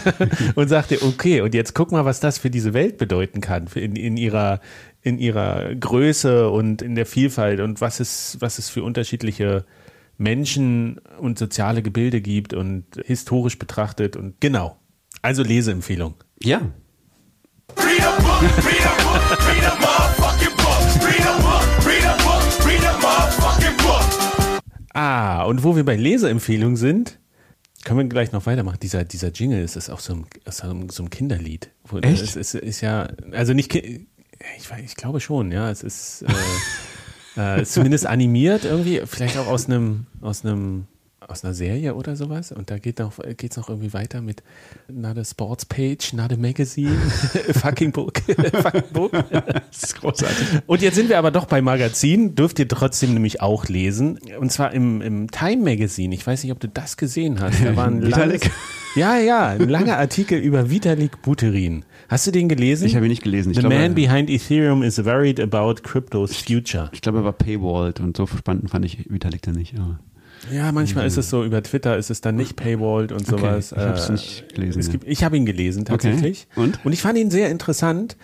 und sagte, okay, und jetzt guck mal, was das für diese Welt bedeuten kann, in, in ihrer in ihrer Größe und in der Vielfalt und was es, was es für unterschiedliche Menschen und soziale Gebilde gibt und historisch betrachtet und genau. Also Leseempfehlung. Ja. Ah, und wo wir bei Leseempfehlung sind, können wir gleich noch weitermachen. Dieser, dieser Jingle ist, ist auch so ein, so ein, so ein Kinderlied. Wo- Echt? Es ist, ist ja, also nicht, ich, ich glaube schon, ja. Es ist, äh, äh, ist zumindest animiert irgendwie, vielleicht auch aus einem, aus einem, aus einer Serie oder sowas. Und da geht noch, geht's noch irgendwie weiter mit a sports page, a magazine, fucking book, fucking book. das ist großartig. Und jetzt sind wir aber doch bei Magazin, dürft ihr trotzdem nämlich auch lesen. Und zwar im, im Time Magazine. Ich weiß nicht, ob du das gesehen hast. Da war ein Vitalik? ja, ja, ein langer Artikel über Vitalik Buterin. Hast du den gelesen? Ich habe ihn nicht gelesen. Ich The glaube, man behind Ethereum is worried about crypto's future. ich glaube, er war paywalled und so spannend fand ich Vitalik dann nicht. Aber Ja, manchmal ist es so, über Twitter ist es dann nicht paywalled und sowas. ich hab's Äh, nicht gelesen, Es gibt, ich habe ihn gelesen tatsächlich. Und? Und ich fand ihn sehr interessant.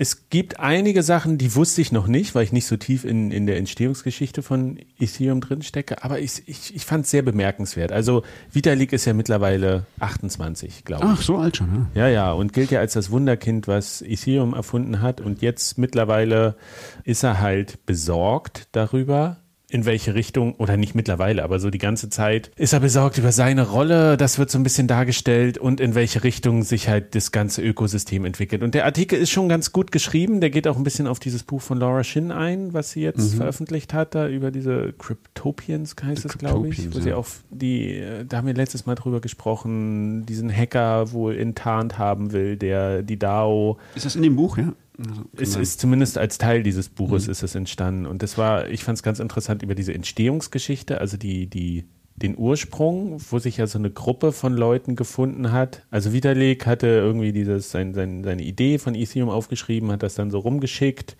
Es gibt einige Sachen, die wusste ich noch nicht, weil ich nicht so tief in, in der Entstehungsgeschichte von Ethereum drin stecke, aber ich, ich, ich fand es sehr bemerkenswert. Also Vitalik ist ja mittlerweile 28, glaube ich. Ach, so alt schon, ja. Ja, ja, und gilt ja als das Wunderkind, was Ethereum erfunden hat. Und jetzt mittlerweile ist er halt besorgt darüber, in welche Richtung, oder nicht mittlerweile, aber so die ganze Zeit, ist er besorgt über seine Rolle, das wird so ein bisschen dargestellt und in welche Richtung sich halt das ganze Ökosystem entwickelt. Und der Artikel ist schon ganz gut geschrieben, der geht auch ein bisschen auf dieses Buch von Laura Shin ein, was sie jetzt veröffentlicht hat, da über diese Cryptopians, heißt es, glaube ich, wo sie ja. auf die, da haben wir letztes Mal drüber gesprochen, diesen Hacker wohl enttarnt haben will, der die DAO Ist das in dem Buch, ja? Also, es genau. ist zumindest als Teil dieses Buches ist es entstanden. Und das war, ich fand es ganz interessant über diese Entstehungsgeschichte, also die, die, den Ursprung, wo sich ja so eine Gruppe von Leuten gefunden hat. Also Vitalik hatte irgendwie dieses, sein, sein, seine Idee von Ethereum aufgeschrieben, hat das dann so rumgeschickt,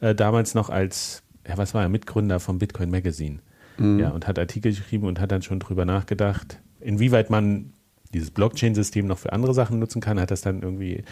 äh, damals noch als, ja, was war er, Mitgründer vom Bitcoin Magazine. Ja, und hat Artikel geschrieben und hat dann schon drüber nachgedacht, inwieweit man dieses Blockchain-System noch für andere Sachen nutzen kann, hat das dann irgendwie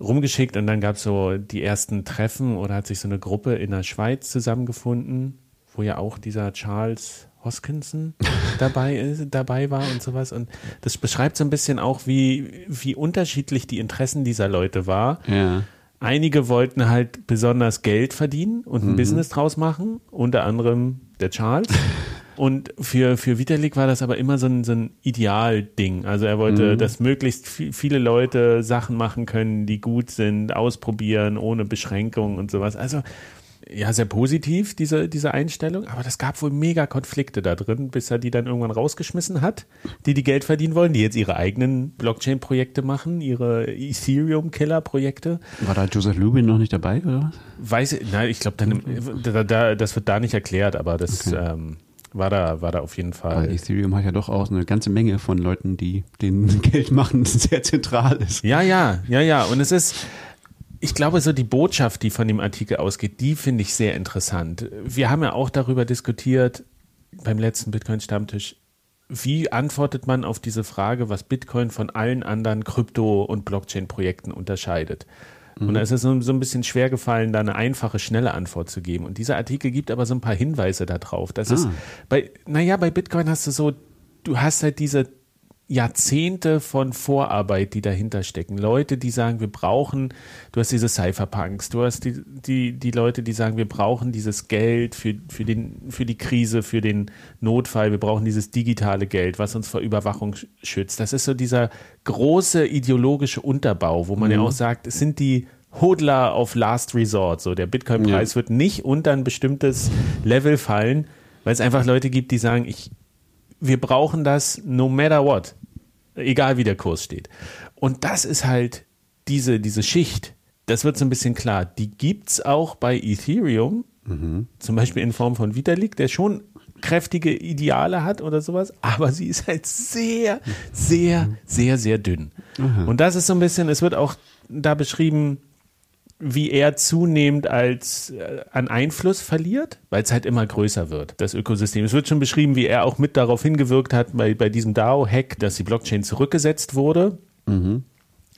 rumgeschickt und dann gab es so die ersten Treffen oder hat sich so eine Gruppe in der Schweiz zusammengefunden, wo ja auch dieser Charles Hoskinson dabei ist, dabei war und sowas. Und das beschreibt so ein bisschen auch, wie, wie unterschiedlich die Interessen dieser Leute war. Ja. Einige wollten halt besonders Geld verdienen und ein Business draus machen, unter anderem der Charles. Und für, für Vitalik war das aber immer so ein, so ein Idealding. Also er wollte, dass möglichst vi- viele Leute Sachen machen können, die gut sind, ausprobieren, ohne Beschränkungen und sowas. Also ja, sehr positiv, diese, diese Einstellung, aber das gab wohl mega Konflikte da drin, bis er die dann irgendwann rausgeschmissen hat, die die Geld verdienen wollen, die jetzt ihre eigenen Blockchain-Projekte machen, ihre Ethereum-Killer-Projekte. War da Joseph Lubin noch nicht dabei, oder was? Weiß ich, nein, ich glaube, dann, da, da, das wird da nicht erklärt, aber das ähm, war da, war da auf jeden Fall. Ethereum hat ja doch auch eine ganze Menge von Leuten, die den Geld machen, das sehr zentral ist. Ja, ja, ja, ja. Und es ist, ich glaube, so die Botschaft, die von dem Artikel ausgeht, die finde ich sehr interessant. Wir haben ja auch darüber diskutiert beim letzten Bitcoin-Stammtisch. Wie antwortet man auf diese Frage, was Bitcoin von allen anderen Krypto- und Blockchain-Projekten unterscheidet? Und da ist es so, so ein bisschen schwer gefallen, da eine einfache, schnelle Antwort zu geben. Und dieser Artikel gibt aber so ein paar Hinweise darauf. Das ist, Ah. bei, naja, bei Bitcoin hast du so, du hast halt diese Jahrzehnte von Vorarbeit, die dahinter stecken. Leute, die sagen, wir brauchen, du hast diese Cypherpunks, du hast die, die, die Leute, die sagen, wir brauchen dieses Geld für, für, den, für die Krise, für den Notfall, wir brauchen dieses digitale Geld, was uns vor Überwachung sch- schützt. Das ist so dieser große ideologische Unterbau, wo man ja auch sagt, es sind die Hodler auf Last Resort. So, der Bitcoin-Preis wird nicht unter ein bestimmtes Level fallen, weil es einfach Leute gibt, die sagen, ich, wir brauchen das no matter what. Egal wie der Kurs steht. Und das ist halt diese, diese Schicht. Das wird so ein bisschen klar. Die gibt's auch bei Ethereum. Zum Beispiel in Form von Vitalik, der schon kräftige Ideale hat oder sowas, aber sie ist halt sehr, sehr, sehr, sehr dünn. Und das ist so ein bisschen, es wird auch da beschrieben, wie er zunehmend als äh, an Einfluss verliert, weil es halt immer größer wird, das Ökosystem. Es wird schon beschrieben, wie er auch mit darauf hingewirkt hat bei, bei diesem DAO-Hack, dass die Blockchain zurückgesetzt wurde.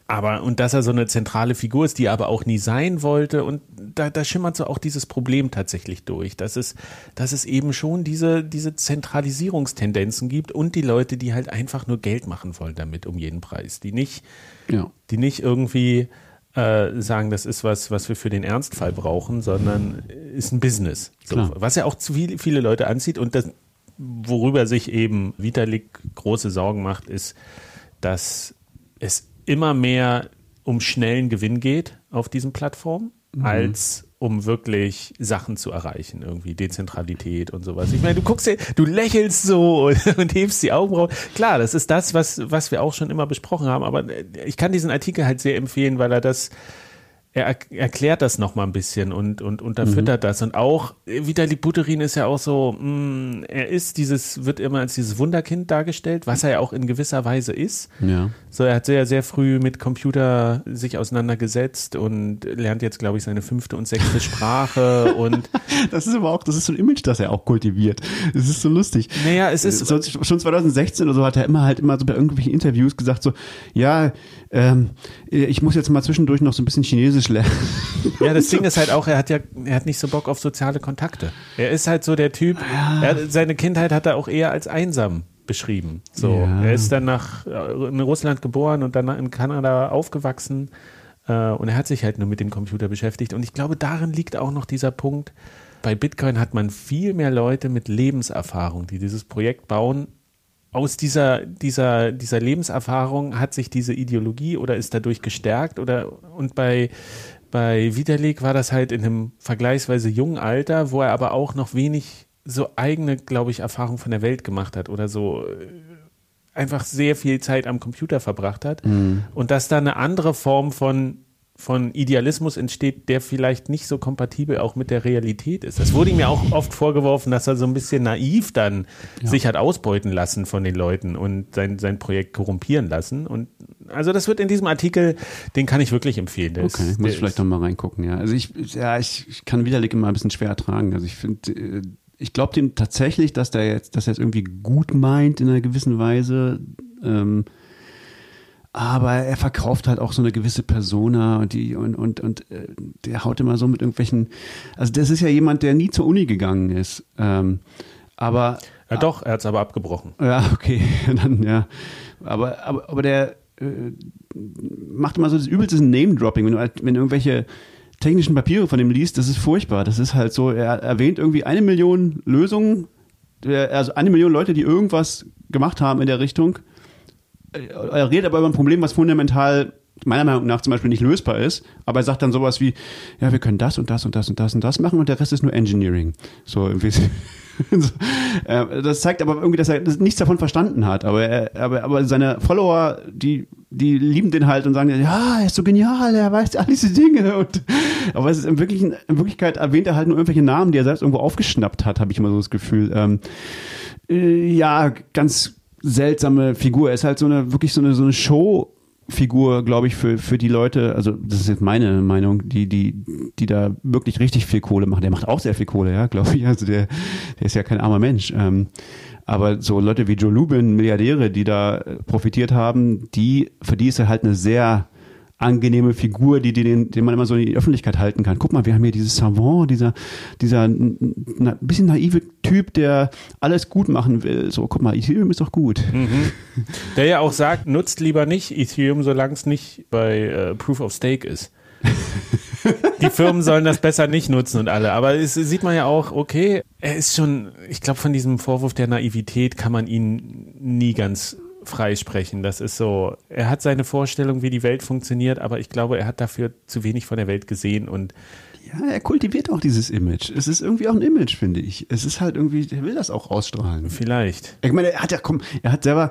Aber, und dass er so eine zentrale Figur ist, die er aber auch nie sein wollte. Und da, da schimmert so auch dieses Problem tatsächlich durch, dass es, dass es eben schon diese, diese Zentralisierungstendenzen gibt und die Leute, die halt einfach nur Geld machen wollen damit um jeden Preis, die nicht, Ja. die nicht irgendwie äh, sagen, das ist was, was wir für den Ernstfall brauchen, sondern ist ein Business. So, was ja auch zu viel, viele Leute anzieht. Und das, worüber sich eben Vitalik große Sorgen macht, ist, dass es immer mehr um schnellen Gewinn geht auf diesen Plattformen, als um wirklich Sachen zu erreichen, irgendwie Dezentralität und sowas. Ich meine, du guckst du lächelst so und, und hebst die Augenbrauen. Klar, das ist das, was, was wir auch schon immer besprochen haben, aber ich kann diesen Artikel halt sehr empfehlen, weil er das, er er- erklärt das nochmal ein bisschen und, und unterfüttert das. Und auch äh, Vitali Buterin ist ja auch so, mh, er ist dieses, wird immer als dieses Wunderkind dargestellt, was er ja auch in gewisser Weise ist. Ja. So, er hat sehr, sehr früh mit Computer sich auseinandergesetzt und lernt jetzt, glaube ich, seine fünfte und sechste Sprache und Das ist aber auch, das ist so ein Image, das er auch kultiviert. Das ist so lustig. naja, es ist, so, schon 2016 oder so hat er immer halt immer so bei irgendwelchen Interviews gesagt so, ja, ähm, ich muss jetzt mal zwischendurch noch so ein bisschen Chinesisch lernen. Ja, das Ding ist halt auch, er hat ja, er hat nicht so Bock auf soziale Kontakte. Er ist halt so der Typ, er, hat- seine Kindheit hat er auch eher als einsam beschrieben. So, Ja. er ist dann nach äh, in Russland geboren und dann in Kanada aufgewachsen äh, und er hat sich halt nur mit dem Computer beschäftigt. Und ich glaube, darin liegt auch noch dieser Punkt. Bei Bitcoin hat man viel mehr Leute mit Lebenserfahrung, die dieses Projekt bauen. Aus dieser, dieser, dieser Lebenserfahrung hat sich diese Ideologie oder ist dadurch gestärkt oder und bei bei Vitalik war das halt in einem vergleichsweise jungen Alter, wo er aber auch noch wenig so eigene, glaube ich, Erfahrung von der Welt gemacht hat oder so äh, einfach sehr viel Zeit am Computer verbracht hat. Und dass da eine andere Form von von Idealismus entsteht, der vielleicht nicht so kompatibel auch mit der Realität ist. Das wurde ihm ja auch oft vorgeworfen, dass er so ein bisschen naiv dann sich hat ausbeuten lassen von den Leuten und sein, sein Projekt korrumpieren lassen. Und also das wird in diesem Artikel, den kann ich wirklich empfehlen. Der Okay, ist, muss ich vielleicht ist, noch mal reingucken, ja. Also ich, ja, ich, ich kann Widerlich immer ein bisschen schwer ertragen. Also ich finde, äh, ich glaube dem tatsächlich, dass der jetzt, dass er es irgendwie gut meint in einer gewissen Weise. Ähm, aber er verkauft halt auch so eine gewisse Persona und die und und und äh, der haut immer so mit irgendwelchen. Also das ist ja jemand, der nie zur Uni gegangen ist. Ähm, aber ja doch, er hat es aber abgebrochen. ja, okay, dann ja. Aber, aber, aber der äh, macht immer so das übelste Name-Dropping, wenn du, halt- wenn irgendwelche technischen Papiere von dem liest, das ist furchtbar. Das ist halt so, er erwähnt irgendwie eine Million Lösungen, der- also eine Million Leute, die irgendwas gemacht haben in der Richtung. Äh, Er redet aber über ein Problem, was fundamental meiner Meinung nach zum Beispiel nicht lösbar ist, aber er sagt dann sowas wie, ja, wir können das und das und das und das und das machen und der Rest ist nur Engineering. So irgendwie. äh, das zeigt aber irgendwie, dass er nichts davon verstanden hat. Aber, er, aber, aber seine Follower, die die lieben den halt und sagen, ja, er ist so genial, er weiß all diese Dinge. Und, aber es ist in, Wirklichen, in Wirklichkeit erwähnt er halt nur irgendwelche Namen, die er selbst irgendwo aufgeschnappt hat, habe ich immer so das Gefühl. Ähm, äh, ja, ganz seltsame Figur. Er ist halt so eine, wirklich so eine, so eine Show. Figur, glaube ich, für, für die Leute, also das ist jetzt meine Meinung, die, die, die da wirklich richtig viel Kohle machen. Der macht auch sehr viel Kohle, ja, glaube ich. Also der, der ist ja kein armer Mensch. Ähm, aber so Leute wie Joe Lubin, Milliardäre, die da äh, profitiert haben, die, für die ist er halt eine sehr angenehme Figur, die, die den, den man immer so in die Öffentlichkeit halten kann. Guck mal, wir haben hier dieses Savant, dieser, dieser n- n- bisschen naive Typ, der alles gut machen will. So, guck mal, Ethereum ist doch gut. Der ja auch sagt, nutzt lieber nicht Ethereum, solange es nicht bei äh, Proof of Stake ist. Die Firmen sollen das besser nicht nutzen und alle. Aber es sieht man ja auch, okay, er ist schon, ich glaube, von diesem Vorwurf der Naivität kann man ihn nie ganz freisprechen. Das ist so, er hat seine Vorstellung, wie die Welt funktioniert, aber ich glaube, er hat dafür zu wenig von der Welt gesehen und Ja, er kultiviert auch dieses Image. Es ist irgendwie auch ein Image, finde ich. Es ist halt irgendwie, er will das auch ausstrahlen. vielleicht. Ich meine, er hat ja, komm, er hat selber,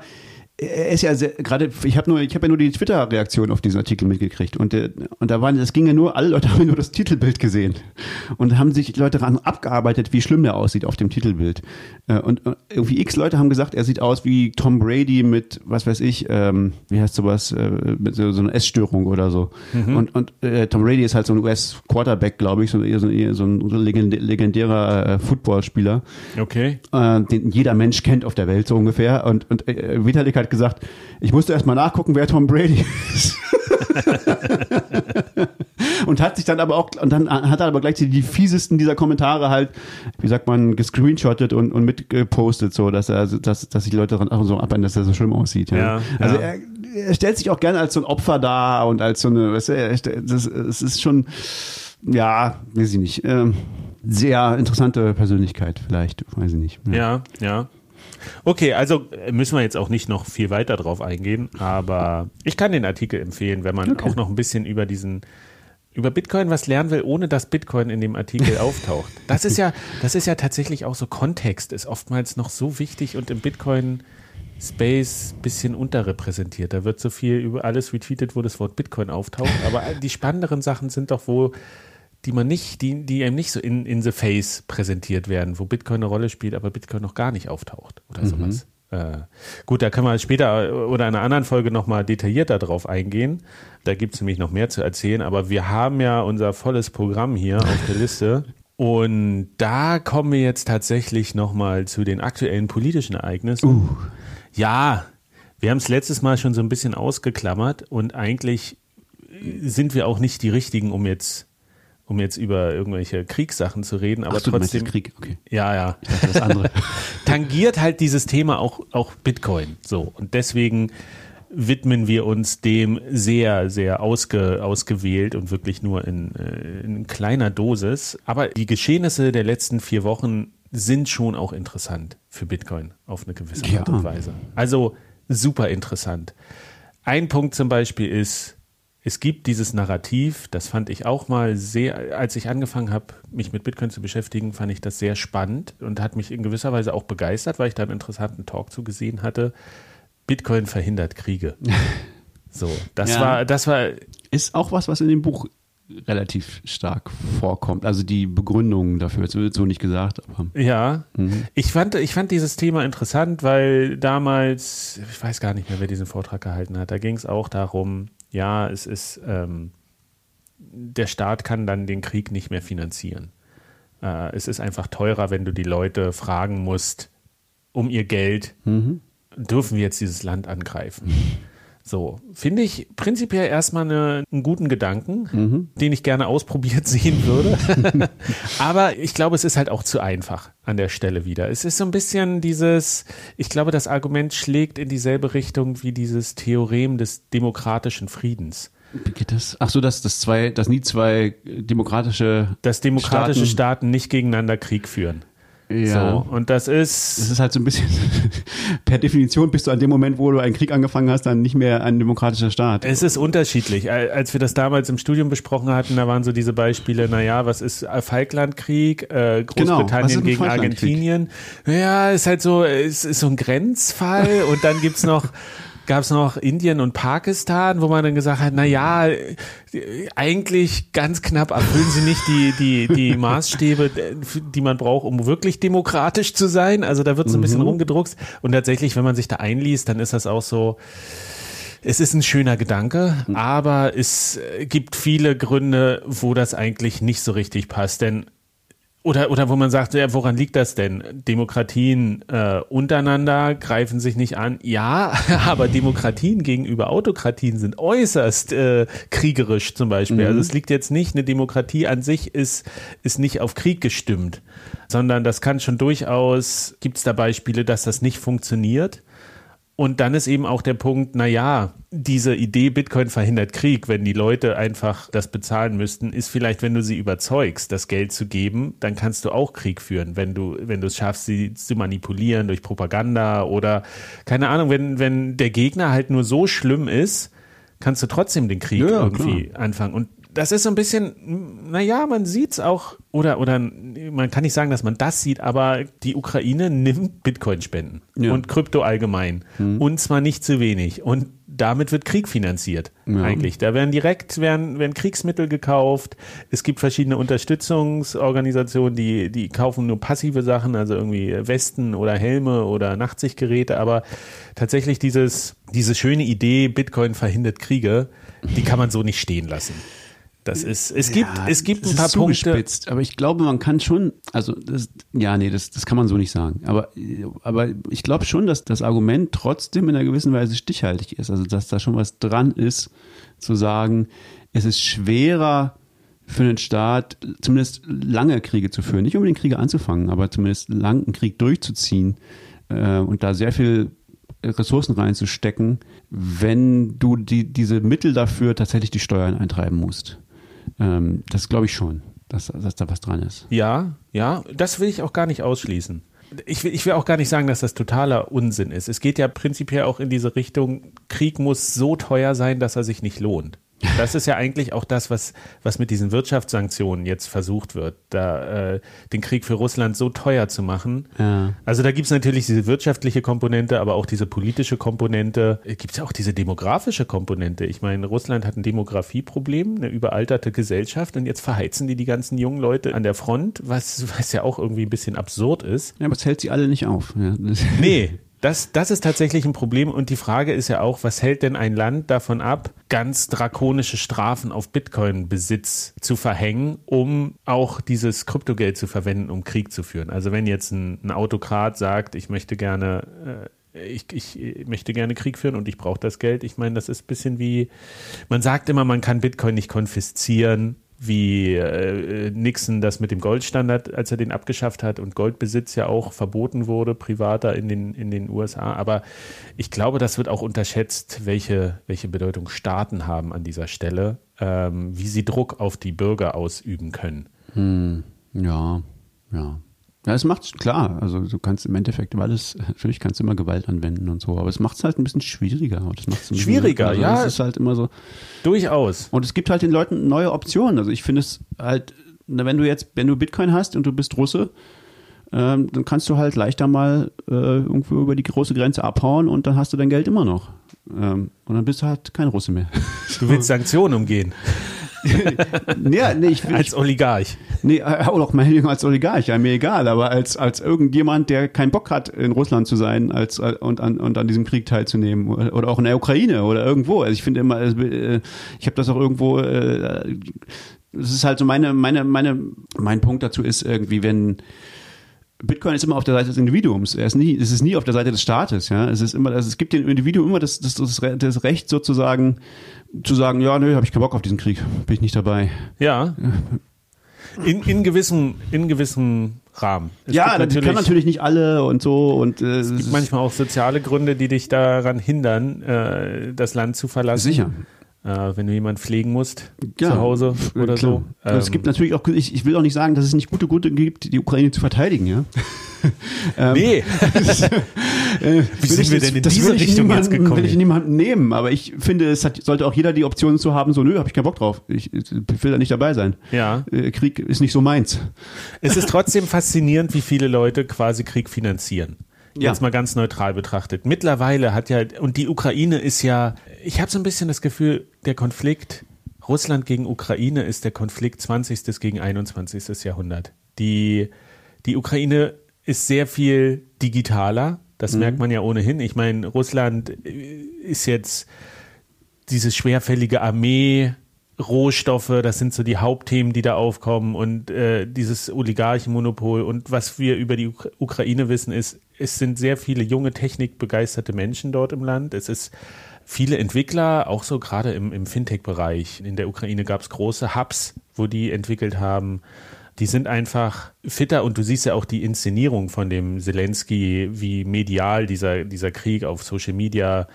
er ist ja sehr, gerade, ich habe nur, ich habe ja nur die Twitter-Reaktion auf diesen Artikel mitgekriegt und, äh, und da waren, das ging ja nur, alle Leute haben nur das Titelbild gesehen und haben sich Leute daran abgearbeitet, wie schlimm der aussieht auf dem Titelbild. Äh, Und äh, irgendwie x Leute haben gesagt, er sieht aus wie Tom Brady mit, was weiß ich, ähm, wie heißt sowas, äh, mit so, so einer Essstörung oder so. Und, und äh, Tom Brady ist halt so ein US-Quarterback, glaube ich, so, so, so ein so legendärer äh, Footballspieler Okay. äh, den jeder Mensch kennt auf der Welt so ungefähr. Und, und äh, Vitalik hat gesagt, ich musste erst mal nachgucken, wer Tom Brady ist. und hat sich dann aber auch, und dann hat er aber gleich die, die fiesesten dieser Kommentare halt, wie sagt man, gescreenshottet und, und mitgepostet, so, dass er, dass, dass sich die Leute daran auch so abhängen, dass er so schlimm aussieht. Ja. Ja, also ja. Er, er stellt sich auch gerne als so ein Opfer dar und als so eine, weißt du, er, das, das ist schon, ja, weiß ich nicht, ähm, sehr interessante Persönlichkeit vielleicht, weiß ich nicht. Ja, ja. Okay, also äh, müssen wir jetzt auch nicht noch viel weiter drauf eingehen, aber ich kann den Artikel empfehlen, wenn man Okay. auch noch ein bisschen über diesen über Bitcoin was lernen will, ohne dass Bitcoin in dem Artikel auftaucht. Das ist ja, das ist ja tatsächlich auch so Kontext, ist oftmals noch so wichtig und im Bitcoin Space bisschen unterrepräsentiert. Da wird so viel über alles retweetet, wo das Wort Bitcoin auftaucht, aber die spannenderen Sachen sind doch, wo die man nicht, die, die einem nicht so in, in the face präsentiert werden, wo Bitcoin eine Rolle spielt, aber Bitcoin noch gar nicht auftaucht oder sowas. Äh, gut, da können wir später oder in einer anderen Folge nochmal detaillierter drauf eingehen. Da gibt es nämlich noch mehr zu erzählen, aber wir haben ja unser volles Programm hier auf der Liste. Und da kommen wir jetzt tatsächlich nochmal zu den aktuellen politischen Ereignissen. Ja, wir haben es letztes Mal schon so ein bisschen ausgeklammert und eigentlich sind wir auch nicht die richtigen, um jetzt, um jetzt über irgendwelche Kriegssachen zu reden, aber Ach du trotzdem. jetzt Krieg, okay. Ja, ja. Das andere. Tangiert halt dieses Thema auch, auch Bitcoin. So. Und deswegen widmen wir uns dem sehr, sehr ausge, ausgewählt und wirklich nur in, äh, in kleiner Dosis. Aber die Geschehnisse der letzten vier Wochen sind schon auch interessant für Bitcoin auf eine gewisse Ja. Art und Weise. Also super interessant. Ein Punkt zum Beispiel ist, es gibt dieses Narrativ, das fand ich auch mal sehr, als ich angefangen habe, mich mit Bitcoin zu beschäftigen, fand ich das sehr spannend und hat mich in gewisser Weise auch begeistert, weil ich da einen interessanten Talk zu gesehen hatte. Bitcoin verhindert Kriege. So, das Ja. war, das war, Ist auch was, was in dem Buch relativ stark vorkommt. Also die Begründung dafür, es wird so nicht gesagt, aber ja. Ich fand, ich fand dieses Thema interessant, weil damals, ich weiß gar nicht mehr, wer diesen Vortrag gehalten hat, da ging es auch darum, ja, es ist, ähm, der Staat kann dann den Krieg nicht mehr finanzieren. Äh, es ist einfach teurer, wenn du die Leute fragen musst, um ihr Geld, dürfen wir jetzt dieses Land angreifen. So, finde ich prinzipiell erstmal eine, einen guten Gedanken, den ich gerne ausprobiert sehen würde. Aber ich glaube, es ist halt auch zu einfach an der Stelle wieder. Es ist so ein bisschen dieses, ich glaube, das Argument schlägt in dieselbe Richtung wie dieses Theorem des demokratischen Friedens. wie geht das? Ach so, dass das zwei, dass nie zwei demokratische Dass demokratische Staaten- Staaten, nicht gegeneinander Krieg führen. Ja. So, und das Es ist, ist halt so ein bisschen, per Definition bist du an dem Moment, wo du einen Krieg angefangen hast, dann nicht mehr ein demokratischer Staat. es ist unterschiedlich. Al- Als wir das damals im Studium besprochen hatten, da waren so diese Beispiele, naja, was ist äh, Falklandkrieg, äh, Genau, ist Großbritannien ein gegen? Argentinien. Ja, ist halt so, es ist so ein Grenzfall und dann gibt's noch gab es noch Indien und Pakistan, wo man dann gesagt hat, na ja, eigentlich ganz knapp erfüllen sie nicht die, die, die Maßstäbe, die man braucht, um wirklich demokratisch zu sein. Also da wird so ein bisschen rumgedruckst. Und tatsächlich, wenn man sich da einliest, dann ist das auch so, es ist ein schöner Gedanke, aber es gibt viele Gründe, wo das eigentlich nicht so richtig passt. Denn oder, oder wo man sagt, ja, woran liegt das denn? Demokratien äh, untereinander greifen sich nicht an. Ja, aber Demokratien gegenüber Autokratien sind äußerst äh, kriegerisch zum Beispiel. Also es liegt jetzt nicht, eine Demokratie an sich ist, ist nicht auf Krieg gestimmt, sondern das kann schon durchaus, gibt es da Beispiele, dass das nicht funktioniert. Und dann ist eben auch der Punkt, na ja, diese Idee, Bitcoin verhindert Krieg, wenn die Leute einfach das bezahlen müssten, ist vielleicht, wenn du sie überzeugst, das Geld zu geben, dann kannst du auch Krieg führen, wenn du, wenn du es schaffst, sie zu manipulieren durch Propaganda oder keine Ahnung, wenn, wenn der Gegner halt nur so schlimm ist, kannst du trotzdem den Krieg Ja, irgendwie anfangen. Und das ist so ein bisschen, naja, man sieht's auch, oder, oder man kann nicht sagen, dass man das sieht, aber die Ukraine nimmt Bitcoin-Spenden Ja. und Krypto allgemein. Und zwar nicht zu wenig. Und damit wird Krieg finanziert, Ja. eigentlich. Da werden direkt, werden, werden Kriegsmittel gekauft. Es gibt verschiedene Unterstützungsorganisationen, die, die kaufen nur passive Sachen, also irgendwie Westen oder Helme oder Nachtsichtgeräte, aber tatsächlich dieses, diese schöne Idee, Bitcoin verhindert Kriege, die kann man so nicht stehen lassen. Das ist, es gibt, Ja, es gibt ein paar Punkte. zugespitzt, aber ich glaube, man kann schon, also das, ja, nee, das, das kann man so nicht sagen. Aber, aber ich glaube schon, dass das Argument trotzdem in einer gewissen Weise stichhaltig ist. Also dass da schon was dran ist, zu sagen, es ist schwerer für einen Staat, zumindest lange Kriege zu führen, nicht unbedingt Kriege anzufangen, aber zumindest lang einen Krieg durchzuziehen äh, und da sehr viel Ressourcen reinzustecken, wenn du die, diese Mittel dafür tatsächlich die Steuern eintreiben musst. Ähm, das glaube ich schon, dass, dass da was dran ist. Ja, ja, das will ich auch gar nicht ausschließen. Ich will, ich will auch gar nicht sagen, dass das totaler Unsinn ist. Es geht ja prinzipiell auch in diese Richtung, Krieg muss so teuer sein, dass er sich nicht lohnt. Das ist ja eigentlich auch das, was, was mit diesen Wirtschaftssanktionen jetzt versucht wird, da äh, den Krieg für Russland so teuer zu machen. Ja. Also da gibt es natürlich diese wirtschaftliche Komponente, aber auch diese politische Komponente. Gibt es ja auch diese demografische Komponente. Ich meine, Russland hat ein Demografieproblem, eine überalterte Gesellschaft und jetzt verheizen die die ganzen jungen Leute an der Front, was, was ja auch irgendwie ein bisschen absurd ist. Ja, aber es hält sie alle nicht auf. Ja, Nee, das, das ist tatsächlich ein Problem. Und die Frage ist ja auch, was hält denn ein Land davon ab, ganz drakonische Strafen auf Bitcoin-Besitz zu verhängen, um auch dieses Kryptogeld zu verwenden, um Krieg zu führen? Also wenn jetzt ein, ein Autokrat sagt, ich möchte gerne äh, ich, ich möchte gerne Krieg führen und ich brauche das Geld. Ich meine, das ist ein bisschen wie, man sagt immer, man kann Bitcoin nicht konfiszieren, wie äh, Nixon das mit dem Goldstandard, als er den abgeschafft hat und Goldbesitz ja auch verboten wurde, privater in den, in den USA. Aber ich glaube, das wird auch unterschätzt, welche, welche Bedeutung Staaten haben an dieser Stelle, ähm, wie sie Druck auf die Bürger ausüben können. ja, ja. Ja, es macht klar, also du kannst im Endeffekt über alles, natürlich kannst du immer Gewalt anwenden und so, aber es macht es halt ein bisschen schwieriger. Das macht's ein bisschen- Schwieriger, also ja. Es ist halt immer so. Durchaus. Und es gibt halt den Leuten neue Optionen. Also ich finde es halt, wenn du jetzt, wenn du Bitcoin hast und du bist Russe, ähm, dann kannst du halt leichter mal äh, irgendwo über die große Grenze abhauen und dann hast du dein Geld immer noch. Ähm, und dann bist du halt kein Russe mehr. Du willst Sanktionen umgehen ja, nee, ich will, als Oligarch. Nee, äh, auch meinetwegen als Oligarch, ja, mir egal, aber als, als irgendjemand, der keinen Bock hat, in Russland zu sein als, äh, und, an, und an diesem Krieg teilzunehmen oder, auch in der Ukraine oder irgendwo. Also ich finde immer, äh, ich habe das auch irgendwo, das ist halt so meine, meine, meine, mein Punkt dazu ist irgendwie, wenn Bitcoin ist immer auf der Seite des Individuums. Er ist nie, es ist nie auf der Seite des Staates. Ja, es ist immer, also es gibt dem Individuum immer das, das, das, Re- das Recht sozusagen zu sagen, ja, nö, habe ich keinen Bock auf diesen Krieg, bin ich nicht dabei. Ja. In, in gewissem, in gewissem Rahmen. Es ja, das kann natürlich nicht alle und so und äh, Es gibt manchmal auch soziale Gründe, die dich daran hindern, äh, das Land zu verlassen. sicher. Äh, wenn du jemanden pflegen musst Ja, zu Hause oder klar. so. es Ähm, gibt natürlich auch, ich, ich will auch nicht sagen, dass es nicht gute Gründe gibt, die Ukraine zu verteidigen, ja. ähm, Nee, Äh, Wie will sind ich wir denn in diese Richtung jetzt niemanden- gekommen? Will ich niemanden nehmen, aber ich finde, es hat, sollte auch jeder die Option zu haben, so, nö, habe ich keinen Bock drauf. Ich, ich will da nicht dabei sein. ja. Äh, Krieg ist nicht so meins. Es ist trotzdem faszinierend, wie viele Leute quasi Krieg finanzieren. Ja. Jetzt mal ganz neutral betrachtet. Mittlerweile hat ja, und die Ukraine ist ja, ich habe so ein bisschen das Gefühl, der Konflikt Russland gegen Ukraine ist der Konflikt 20. gegen 21. Jahrhundert. Die, die Ukraine ist sehr viel digitaler. Das merkt man ja ohnehin. Ich meine, Russland äh, ist jetzt dieses schwerfällige Armee, Rohstoffe, das sind so die Hauptthemen, die da aufkommen und äh, dieses Oligarchenmonopol und was wir über die Uk Ukraine wissen ist, es sind sehr viele junge technikbegeisterte Menschen dort im Land. Es ist viele Entwickler, auch so gerade im, im Fintech-Bereich. In der Ukraine gab es große Hubs, wo die entwickelt haben. Die sind einfach fitter und du siehst ja auch die Inszenierung von dem Zelensky, wie medial dieser, dieser Krieg auf Social Media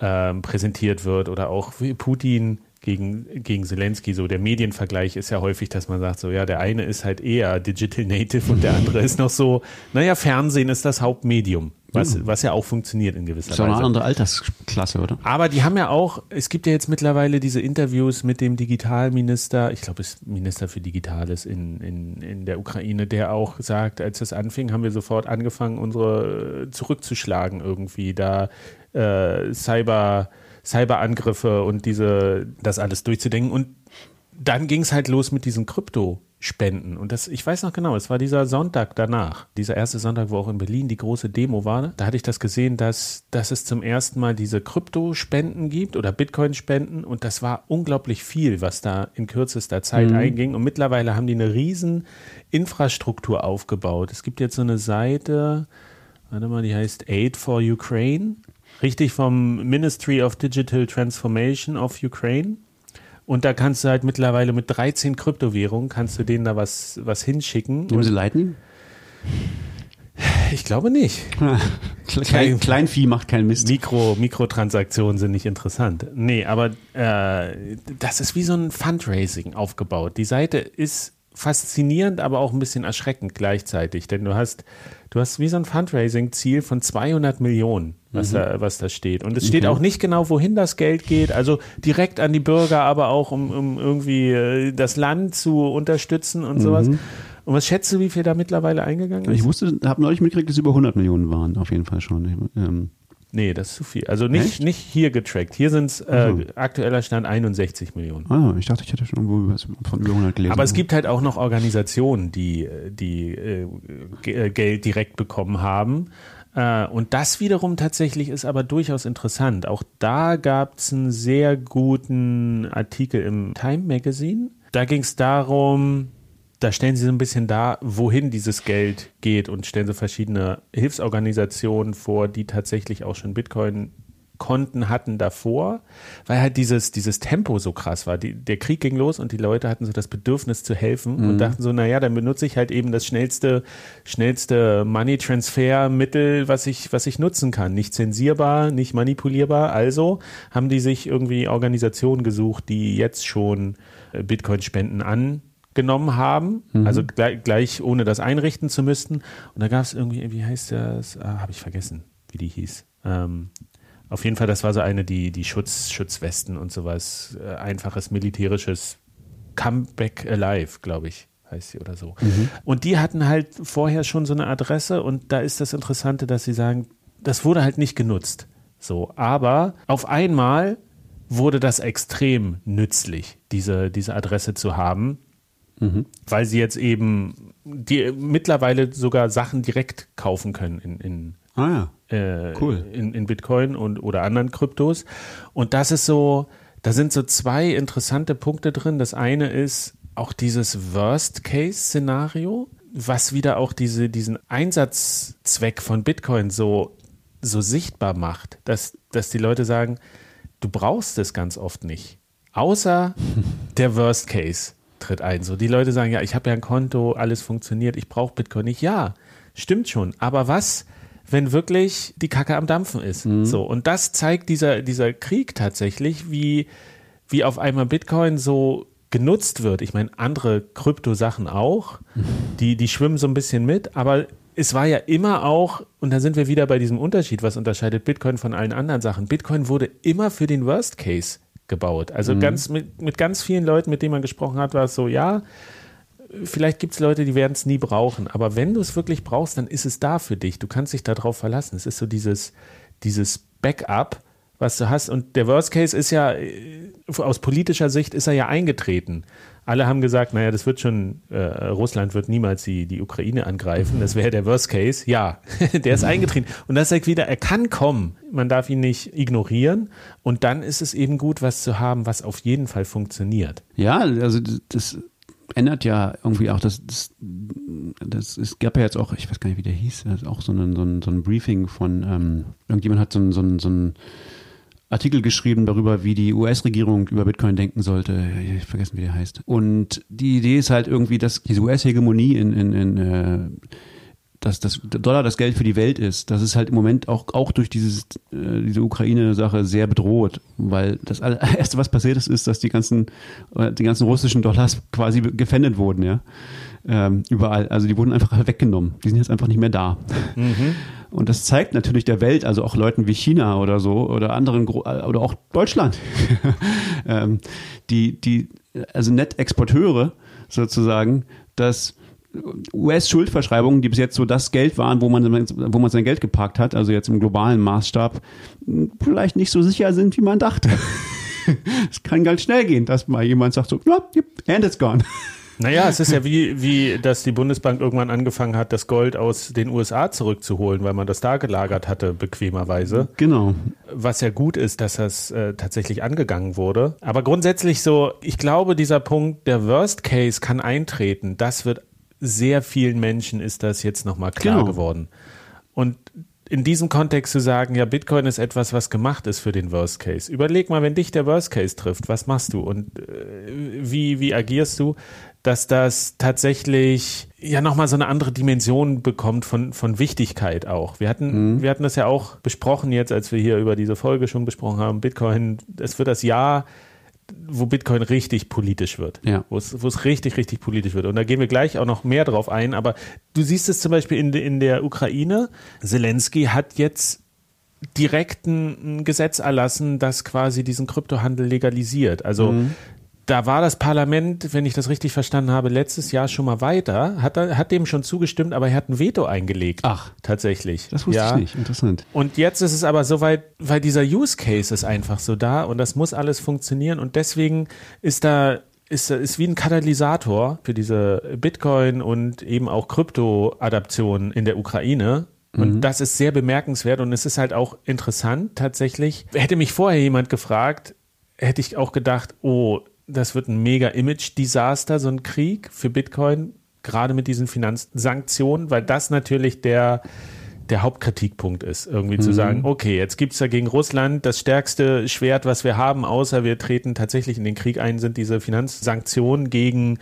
ähm, präsentiert wird oder auch wie Putin gegen, gegen Zelensky. So der Medienvergleich ist ja häufig, dass man sagt, so ja, der eine ist halt eher Digital Native und der andere ist noch so, naja, Fernsehen ist das Hauptmedium, was, was ja auch funktioniert in gewisser Das ist eine Weise. andere Altersklasse, oder? Aber die haben ja auch, es gibt ja jetzt mittlerweile diese Interviews mit dem Digitalminister, ich glaube, es ist Minister für Digitales in, in, in der Ukraine, der auch sagt, als das anfing, haben wir sofort angefangen, unsere äh, zurückzuschlagen irgendwie, da äh, Cyber, Cyberangriffe und diese, das alles durchzudenken. Und dann ging es halt los mit diesen Kryptospenden. Und das, ich weiß noch genau, es war dieser Sonntag danach, dieser erste Sonntag, wo auch in Berlin die große Demo war. Da hatte ich das gesehen, dass, dass es zum ersten Mal diese Kryptospenden gibt oder Bitcoin-Spenden. Und das war unglaublich viel, was da in kürzester Zeit einging. Und mittlerweile haben die eine riesen Infrastruktur aufgebaut. Es gibt jetzt so eine Seite, warte mal, die heißt Aid for Ukraine. Richtig vom Ministry of Digital Transformation of Ukraine. Und da kannst du halt mittlerweile mit 13 Kryptowährungen, kannst du denen da was, was hinschicken. Nehmen Sie Lightning? ich glaube nicht. Klein, Kleinvieh macht keinen Mist. Mikro, Mikrotransaktionen sind nicht interessant. Nee, aber äh, das ist wie so ein Fundraising aufgebaut. Die Seite ist faszinierend, aber auch ein bisschen erschreckend gleichzeitig, denn du hast, du hast wie so ein Fundraising-Ziel von 200 Millionen, was, da, was da steht. Und es steht auch nicht genau, wohin das Geld geht, also direkt an die Bürger, aber auch um, um irgendwie äh, das Land zu unterstützen und sowas. Und was schätzt du, wie viel da mittlerweile eingegangen ist? Ich wusste, habe neulich mitgekriegt, dass es über 100 Millionen waren, auf jeden Fall schon. Ähm, Nee, das ist zu viel. Also nicht, Echt? nicht hier getrackt. Hier sind es äh, so. aktueller Stand 61 Millionen. ah, ich dachte, ich hätte schon irgendwo was von über 100 gelesen. Aber es gibt halt auch noch Organisationen, die, die äh, äh, Geld direkt bekommen haben. Äh, und das wiederum tatsächlich ist aber durchaus interessant. Auch da gab es einen sehr guten Artikel im Time Magazine. Da ging es darum, da stellen sie so ein bisschen dar, wohin dieses Geld geht und stellen so verschiedene Hilfsorganisationen vor, die tatsächlich auch schon Bitcoin Konten hatten davor, weil halt dieses, dieses Tempo so krass war. Die, der Krieg ging los und die Leute hatten so das Bedürfnis zu helfen und dachten so, naja, dann benutze ich halt eben das schnellste, schnellste Money-Transfer-Mittel, was ich, was ich nutzen kann. Nicht zensierbar, nicht manipulierbar. Also haben die sich irgendwie Organisationen gesucht, die jetzt schon äh, Bitcoin-Spenden angenommen haben, also gleich, gleich ohne das einrichten zu müssen. Und da gab es irgendwie, wie heißt das? Ah, Habe ich vergessen, wie die hieß. Ähm, auf jeden Fall, das war so eine, die, die Schutz, Schutzwesten und sowas, äh, einfaches militärisches Comeback Alive, glaube ich, heißt sie oder so. Und die hatten halt vorher schon so eine Adresse und da ist das Interessante, dass sie sagen, das wurde halt nicht genutzt. So, aber auf einmal wurde das extrem nützlich, diese, diese Adresse zu haben, weil sie jetzt eben die mittlerweile sogar Sachen direkt kaufen können in, in, ah ja. Äh, Cool. in, in Bitcoin und oder anderen Kryptos. Und das ist so, da sind so zwei interessante Punkte drin. Das eine ist auch dieses Worst-Case-Szenario, was wieder auch diese, diesen Einsatzzweck von Bitcoin so, so sichtbar macht, dass, dass die Leute sagen, du brauchst es ganz oft nicht. Außer der Worst Case tritt ein. So, die Leute sagen, ja, ich habe ja ein Konto, alles funktioniert, ich brauche Bitcoin nicht. Ja, stimmt schon. Aber was, wenn wirklich die Kacke am Dampfen ist? So, und das zeigt dieser, dieser Krieg tatsächlich, wie, wie auf einmal Bitcoin so genutzt wird. Ich meine, andere Kryptosachen auch, die, die schwimmen so ein bisschen mit, aber es war ja immer auch, und da sind wir wieder bei diesem Unterschied, was unterscheidet Bitcoin von allen anderen Sachen. Bitcoin wurde immer für den Worst Case gebaut. Also ganz mit, mit ganz vielen Leuten, mit denen man gesprochen hat, war es so, ja, vielleicht gibt es Leute, die werden es nie brauchen, aber wenn du es wirklich brauchst, dann ist es da für dich. Du kannst dich darauf verlassen. Es ist so dieses, dieses Backup, was du hast. Und der Worst Case ist ja, äh, aus politischer Sicht ist er ja eingetreten. Alle haben gesagt, naja, das wird schon, äh, Russland wird niemals die, die Ukraine angreifen. Das wäre der Worst Case. Ja, der ist eingetreten. Und das sagt wieder, er kann kommen. Man darf ihn nicht ignorieren. Und dann ist es eben gut, was zu haben, was auf jeden Fall funktioniert. Ja, also das, das ändert ja irgendwie auch das, das, das es gab ja jetzt auch, ich weiß gar nicht, wie der hieß, das ist auch so ein, so ein, so ein Briefing von, ähm, irgendjemand hat so ein, so ein, so ein Artikel geschrieben darüber, wie die US-Regierung über Bitcoin denken sollte. Ich vergessen, wie der heißt. Und die Idee ist halt irgendwie, dass diese US-Hegemonie in, in, in äh, dass das Dollar das Geld für die Welt ist, das ist halt im Moment auch, auch durch dieses, äh, diese Ukraine-Sache sehr bedroht, weil das allererste, was passiert ist, ist, dass die ganzen, äh, die ganzen russischen Dollars quasi gefändet wurden, ja. Ähm, überall. Also die wurden einfach weggenommen. Die sind jetzt einfach nicht mehr da. Und das zeigt natürlich der Welt, also auch Leuten wie China oder so oder anderen Gro- oder auch Deutschland, ähm, die, die, also Net-Exporteure sozusagen, dass US-Schuldverschreibungen, die bis jetzt so das Geld waren, wo man, wo man sein Geld geparkt hat, also jetzt im globalen Maßstab, vielleicht nicht so sicher sind, wie man dachte. Es kann ganz schnell gehen, dass mal jemand sagt so, ja, yep, and it's gone. Naja, es ist ja wie, wie, dass die Bundesbank irgendwann angefangen hat, das Gold aus den USA zurückzuholen, weil man das da gelagert hatte, bequemerweise. Genau. Was ja gut ist, dass das äh, tatsächlich angegangen wurde. Aber grundsätzlich so, ich glaube, dieser Punkt, der Worst Case kann eintreten. Das wird sehr vielen Menschen ist das jetzt nochmal klar Genau. geworden. Und in diesem Kontext zu sagen, ja, Bitcoin ist etwas, was gemacht ist für den Worst Case. Überleg mal, wenn dich der Worst Case trifft, was machst du und äh, wie, wie agierst du, dass das tatsächlich ja nochmal so eine andere Dimension bekommt von, von Wichtigkeit auch. Wir hatten, wir hatten das ja auch besprochen jetzt, als wir hier über diese Folge schon besprochen haben. Bitcoin, es wird das Jahr, wo Bitcoin richtig politisch wird. Ja. Wo es, wo es richtig, richtig politisch wird. Und da gehen wir gleich auch noch mehr drauf ein. Aber du siehst es zum Beispiel in, in der Ukraine. Zelensky hat jetzt direkt ein, ein Gesetz erlassen, das quasi diesen Kryptohandel legalisiert. Also Mhm. Da war das Parlament, wenn ich das richtig verstanden habe, letztes Jahr schon mal weiter, hat, hat dem schon zugestimmt, aber er hat ein Veto eingelegt. Ach. tatsächlich. Das wusste ja. ich nicht. Interessant. Und jetzt ist es aber soweit, weil dieser Use Case ist einfach so da und das muss alles funktionieren und deswegen ist da ist, ist wie ein Katalysator für diese Bitcoin und eben auch Krypto-Adaptionen in der Ukraine. Und das ist sehr bemerkenswert und es ist halt auch interessant tatsächlich. Hätte mich vorher jemand gefragt, hätte ich auch gedacht, oh, das wird ein mega Image-Desaster, so ein Krieg für Bitcoin, gerade mit diesen Finanzsanktionen, weil das natürlich der, der Hauptkritikpunkt ist, irgendwie zu sagen, okay, jetzt gibt's da gegen Russland das stärkste Schwert, was wir haben, außer wir treten tatsächlich in den Krieg ein, sind diese Finanzsanktionen gegen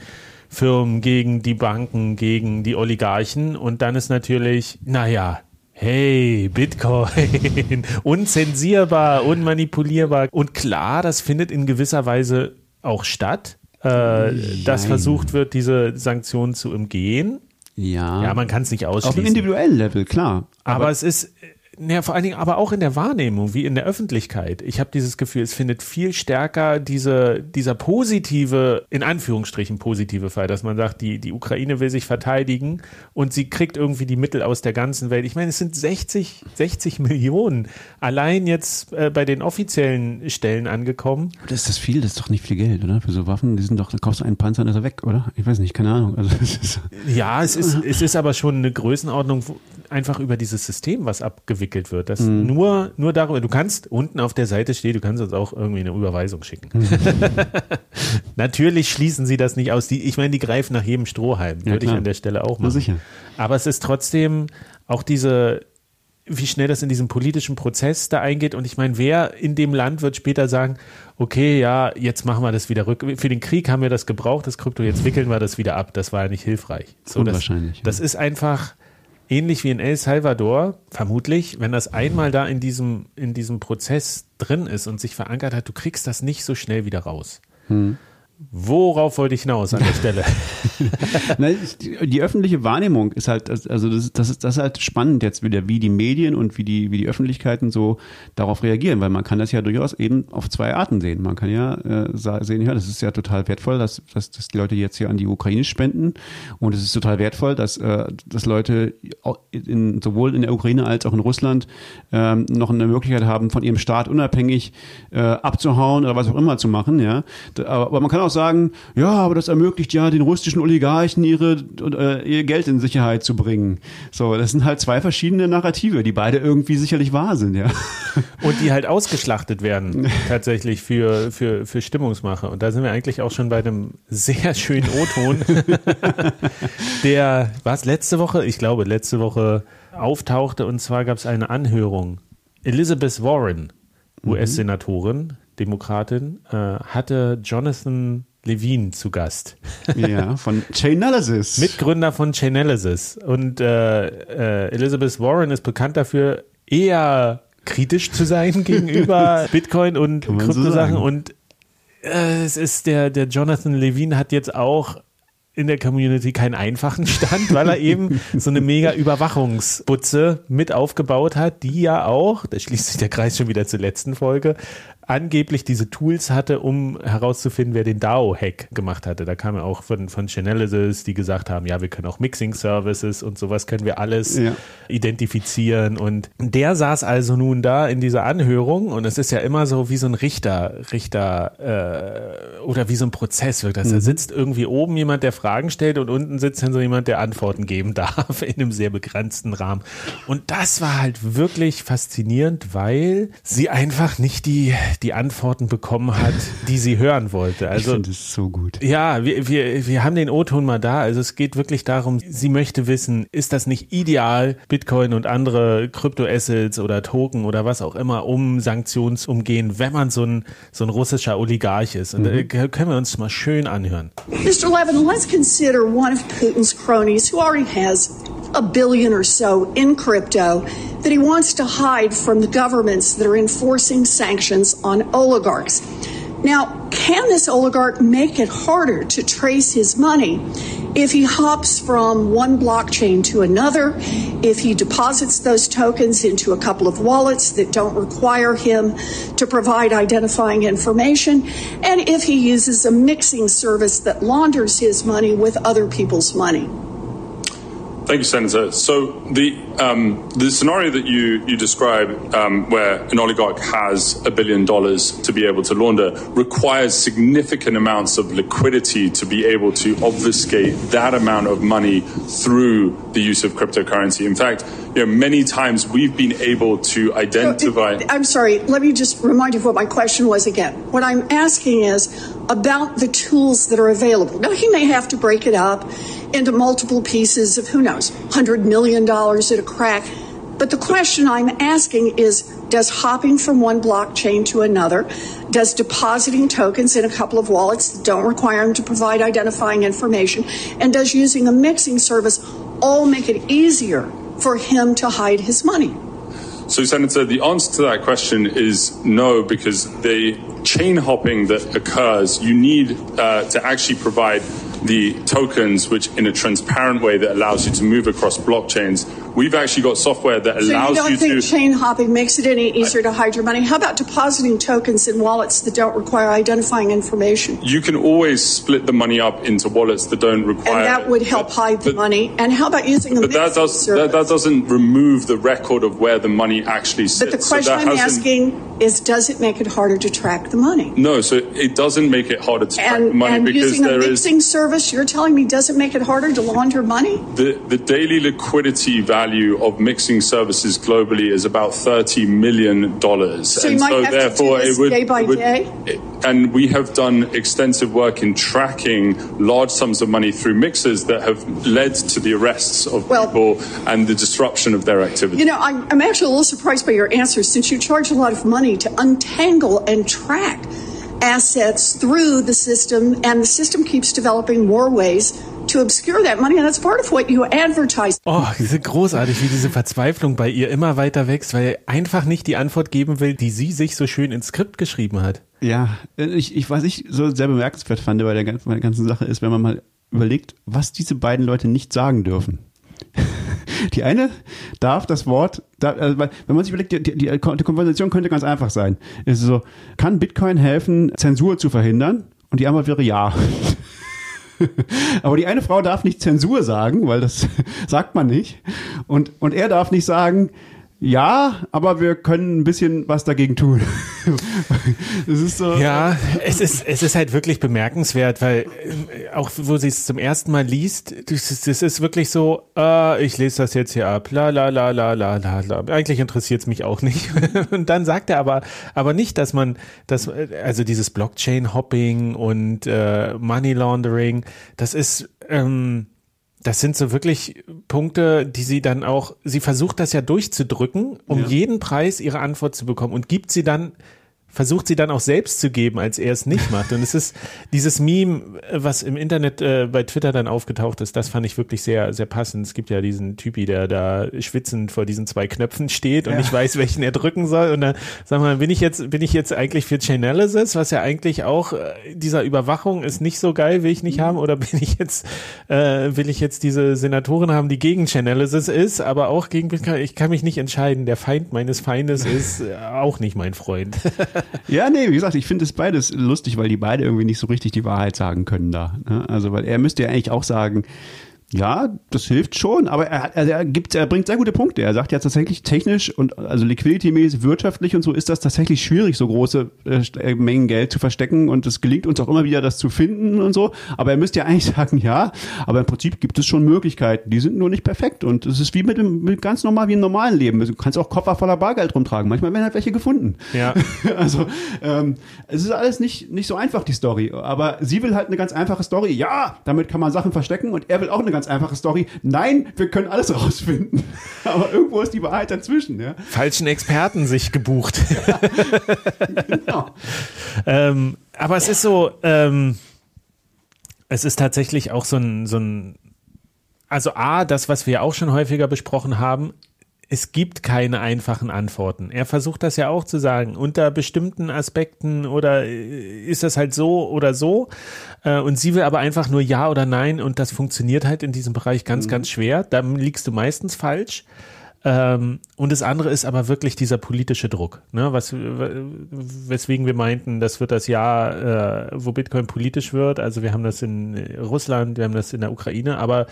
Firmen, gegen die Banken, gegen die Oligarchen. Und dann ist natürlich, naja, hey, Bitcoin, unzensierbar, unmanipulierbar. Und klar, das findet in gewisser Weise auch statt, äh, dass versucht wird, diese Sanktionen zu umgehen. Ja. Ja, man kann es nicht Auf ausschließen. einem individuellen Level, klar. Aber, es ist, ja, vor allen Dingen, aber auch in der Wahrnehmung, wie in der Öffentlichkeit. Ich habe dieses Gefühl, es findet viel stärker diese, dieser positive, in Anführungsstrichen positive Fall, dass man sagt, die, die Ukraine will sich verteidigen und sie kriegt irgendwie die Mittel aus der ganzen Welt. Ich meine, es sind 60, 60 Millionen allein jetzt äh, bei den offiziellen Stellen angekommen. Das ist das viel, das ist doch nicht viel Geld, oder? Für so Waffen, die sind doch, da kaufst du einen Panzer und ist er weg, oder? Ich weiß nicht, keine Ahnung. Also, das ist, Ja, es ist, es ist aber schon eine Größenordnung, einfach über dieses System, was abgewickelt wird. Das nur, nur darüber, du kannst unten auf der Seite stehen, du kannst uns auch irgendwie eine Überweisung schicken. Natürlich schließen sie das nicht aus. Die, ich meine, die greifen nach jedem Strohhalm, Ja, würde ich klar. an der Stelle auch Na machen. sicher. Aber es ist trotzdem auch diese, wie schnell das in diesem politischen Prozess da eingeht. Und ich meine, wer in dem Land wird später sagen, okay, ja, jetzt machen wir das wieder rück. Für den Krieg haben wir das gebraucht, das Krypto, jetzt wickeln wir das wieder ab. Das war ja nicht hilfreich. So, das, Unwahrscheinlich, Das ist einfach ähnlich wie in El Salvador, vermutlich, wenn das einmal da in diesem, in diesem Prozess drin ist und sich verankert hat, du kriegst das nicht so schnell wieder raus. Worauf wollte ich hinaus an der Stelle? Die, öffentliche Wahrnehmung ist halt, also das, ist- das, ist, das ist halt spannend jetzt wieder, wie die Medien und wie die, wie die Öffentlichkeiten so darauf reagieren, weil man kann das ja durchaus eben auf zwei Arten sehen. Man kann ja äh, sehen, ja, das ist ja total wertvoll, dass, dass, dass die Leute jetzt hier an die Ukraine spenden und es ist total wertvoll, dass, äh, dass Leute in, sowohl in der Ukraine als auch in Russland ähm, noch eine Möglichkeit haben, von ihrem Staat unabhängig äh, abzuhauen oder was auch immer zu machen, ja. Aber man kann auch sagen, ja, aber das ermöglicht ja den russischen Oligarchen ihre äh, ihr Geld in Sicherheit zu bringen. So, das sind halt zwei verschiedene Narrative, die beide irgendwie sicherlich wahr sind, ja. Und die halt ausgeschlachtet werden, tatsächlich für, für, für Stimmungsmache. Und da sind wir eigentlich auch schon bei einem sehr schönen O-Ton, der, was, letzte Woche? Ich glaube, letzte Woche auftauchte. Und zwar gab es eine Anhörung. Elizabeth Warren, US-Senatorin, Demokratin, äh, hatte Jonathan Levine zu Gast. ja, von Chainalysis. Mitgründer von Chainalysis. Und äh, äh, Elizabeth Warren ist bekannt dafür, eher kritisch zu sein gegenüber Bitcoin und so Kryptosachen. sagen. und äh, es ist der, der Jonathan Levine hat jetzt auch in der Community keinen einfachen Stand, weil er eben so eine mega Überwachungsbutze mit aufgebaut hat, die ja auch, da schließt sich der Kreis schon wieder zur letzten Folge, angeblich diese Tools hatte, um herauszufinden, wer den DAO-Hack gemacht hatte. Da kam ja auch von, von Chainalysis, die gesagt haben, ja, wir können auch Mixing-Services und sowas können wir alles Ja. identifizieren. Und der saß also nun da in dieser Anhörung und es ist ja immer so wie so ein Richter, Richter äh, oder wie so ein Prozess wirkt das. Da sitzt irgendwie oben jemand, der Fragen stellt und unten sitzt dann so jemand, der Antworten geben darf in einem sehr begrenzten Rahmen. Und das war halt wirklich faszinierend, weil sie einfach nicht die, die Antworten bekommen hat, die sie hören wollte. ich Also finde es so gut. ja, wir, wir, wir haben den O-Ton mal da. Also es geht wirklich darum, sie möchte wissen, ist das nicht ideal, Bitcoin und andere Kryptoassets oder Token oder was auch immer, um Sanktionsumgehen, wenn man so ein, so ein russischer Oligarch ist. Und äh, können wir uns mal schön anhören. Mr. Levin, let's consider one of Putin's cronies who already has a billion or so in crypto that he wants to hide from the governments that are enforcing sanctions on oligarchs. Now, can this oligarch make it harder to trace his money if he hops from one blockchain to another, if he deposits those tokens into a couple of wallets that don't require him to provide identifying information, and if he uses a mixing service that launders his money with other people's money? Thank you, Senator. So the um, the scenario that you you describe, um, where an oligarch has a billion dollars to be able to launder, requires significant amounts of liquidity to be able to obfuscate that amount of money through the use of cryptocurrency. In fact, you know, many times we've been able to identify. I'm sorry, let me just remind you of what my question was again. What I'm asking is about the tools that are available. Now, he may have to break it up into multiple pieces of, who knows, $100 million at a crack. But the question I'm asking is Does hopping from one blockchain to another, does depositing tokens in a couple of wallets that don't require them to provide identifying information, and does using a mixing service all make it easier for him to hide his money? So, Senator, the answer to that question is no, because the chain hopping that occurs, you need uh, to actually provide the tokens, which in a transparent way that allows you to move across blockchains. We've actually got software that allows So you don't you think to. chain hopping makes it any easier to hide your money? How about depositing tokens in wallets that don't require identifying information? you can always split the money up into wallets that don't require. And that would help but- hide the but- money. And how about using a But that, does, that, that doesn't remove the record of where the money actually sits. but the question that I'm asking is, does it make it harder to track the money? No, so it doesn't make it harder to track the money and because using a there is. mixing service, you're telling me doesn't make it harder to launder money? The, the daily liquidity value of mixing services globally is about $30 million. So you might have to do this day by day? and we have done extensive work in tracking large sums of money through mixers that have led to the arrests of Well- people and the disruption of their activity. You know, I'm, I'm actually a little surprised by your answer since you charge a lot of money to untangle and track assets through the system, and the system keeps developing more ways to obscure that money, and that's part of what you advertise. Oh, diese großartig, wie diese Verzweiflung bei ihr immer weiter wächst, weil er einfach nicht die Antwort geben will, die sie sich so schön ins Skript geschrieben hat. Ja, ich, ich, was ich so sehr bemerkenswert fand bei der, bei der ganzen Sache ist, wenn man mal überlegt, was diese beiden Leute nicht sagen dürfen. Die eine darf das Wort, da, also, weil, wenn man sich überlegt, die, die, die Konversation könnte ganz einfach sein. Es ist so, kann Bitcoin helfen, Zensur zu verhindern? Und die Antwort wäre ja. Aber die eine Frau darf nicht Zensur sagen, weil das sagt man nicht. Und, und er darf nicht sagen, ja, aber wir können ein bisschen was dagegen tun. Das ist so. Ja, es ist, es ist halt wirklich bemerkenswert, weil äh, auch wo sie es zum ersten Mal liest, das ist, das ist wirklich so, äh, ich lese das jetzt hier ab, la la la la la la la. Eigentlich interessiert es mich auch nicht. Und dann sagt er aber, aber nicht, dass man, dass, also dieses Blockchain-Hopping und äh, Money Laundering, das ist, ähm, das sind so wirklich Punkte, die sie dann auch, sie versucht das ja durchzudrücken, um Ja. jeden Preis ihre Antwort zu bekommen und gibt sie dann, versucht sie dann auch selbst zu geben, als er es nicht macht. Und es ist dieses Meme, was im Internet äh, bei Twitter dann aufgetaucht ist, das fand ich wirklich sehr, sehr passend. Es gibt ja diesen Typi, der da schwitzend vor diesen zwei Knöpfen steht und Ja. nicht weiß, welchen er drücken soll. Und dann, sag mal, bin ich jetzt, bin ich jetzt eigentlich für Chainalysis, was ja eigentlich auch äh, dieser Überwachung ist nicht so geil, will ich nicht haben, oder bin ich jetzt, äh, will ich jetzt diese Senatorin haben, die gegen Chainalysis ist, aber auch gegen? Ich kann mich nicht entscheiden. Der Feind meines Feindes ist äh, auch nicht mein Freund. Ja, nee, wie gesagt, ich finde es beides lustig, weil die beide irgendwie nicht so richtig die Wahrheit sagen können da. ne? Also, weil er müsste ja eigentlich auch sagen, ja, das hilft schon, aber er, hat- also er gibt, er bringt sehr gute Punkte. Er sagt ja tatsächlich technisch und also liquidity-mäßig, wirtschaftlich und so ist das tatsächlich schwierig, so große äh, äh, Mengen Geld zu verstecken und es gelingt uns auch immer wieder, das zu finden und so. Aber er müsste ja eigentlich sagen, ja, aber im Prinzip gibt es schon Möglichkeiten, die sind nur nicht perfekt und es ist wie mit dem mit ganz normal wie im normalen Leben. Du kannst auch Koffer voller Bargeld rumtragen. Manchmal werden halt welche gefunden. Ja. Also, ähm, es ist alles nicht, nicht so einfach, die Story. Aber sie will halt eine ganz einfache Story. Ja, damit kann man Sachen verstecken. Und er will auch eine ganz einfache Story. Nein, wir können alles rausfinden. Aber irgendwo ist die Wahrheit dazwischen. Ja? Falschen Experten sich gebucht. Genau. Ähm, aber es ist so, ähm, es ist tatsächlich auch so ein, so ein, also A, das, was wir auch schon häufiger besprochen haben, es gibt keine einfachen Antworten. Er versucht das ja auch zu sagen. Unter bestimmten Aspekten oder äh, ist das halt so oder so. Äh, Und sie will aber einfach nur Ja oder Nein und das funktioniert halt in diesem Bereich ganz, ganz schwer. Da liegst du meistens falsch. Ähm, und das andere ist aber wirklich dieser politische Druck, ne? Was, weswegen wir meinten, das wird das Jahr, äh, wo Bitcoin politisch wird. Also wir haben das in äh, Russland, wir haben das in der Ukraine, aber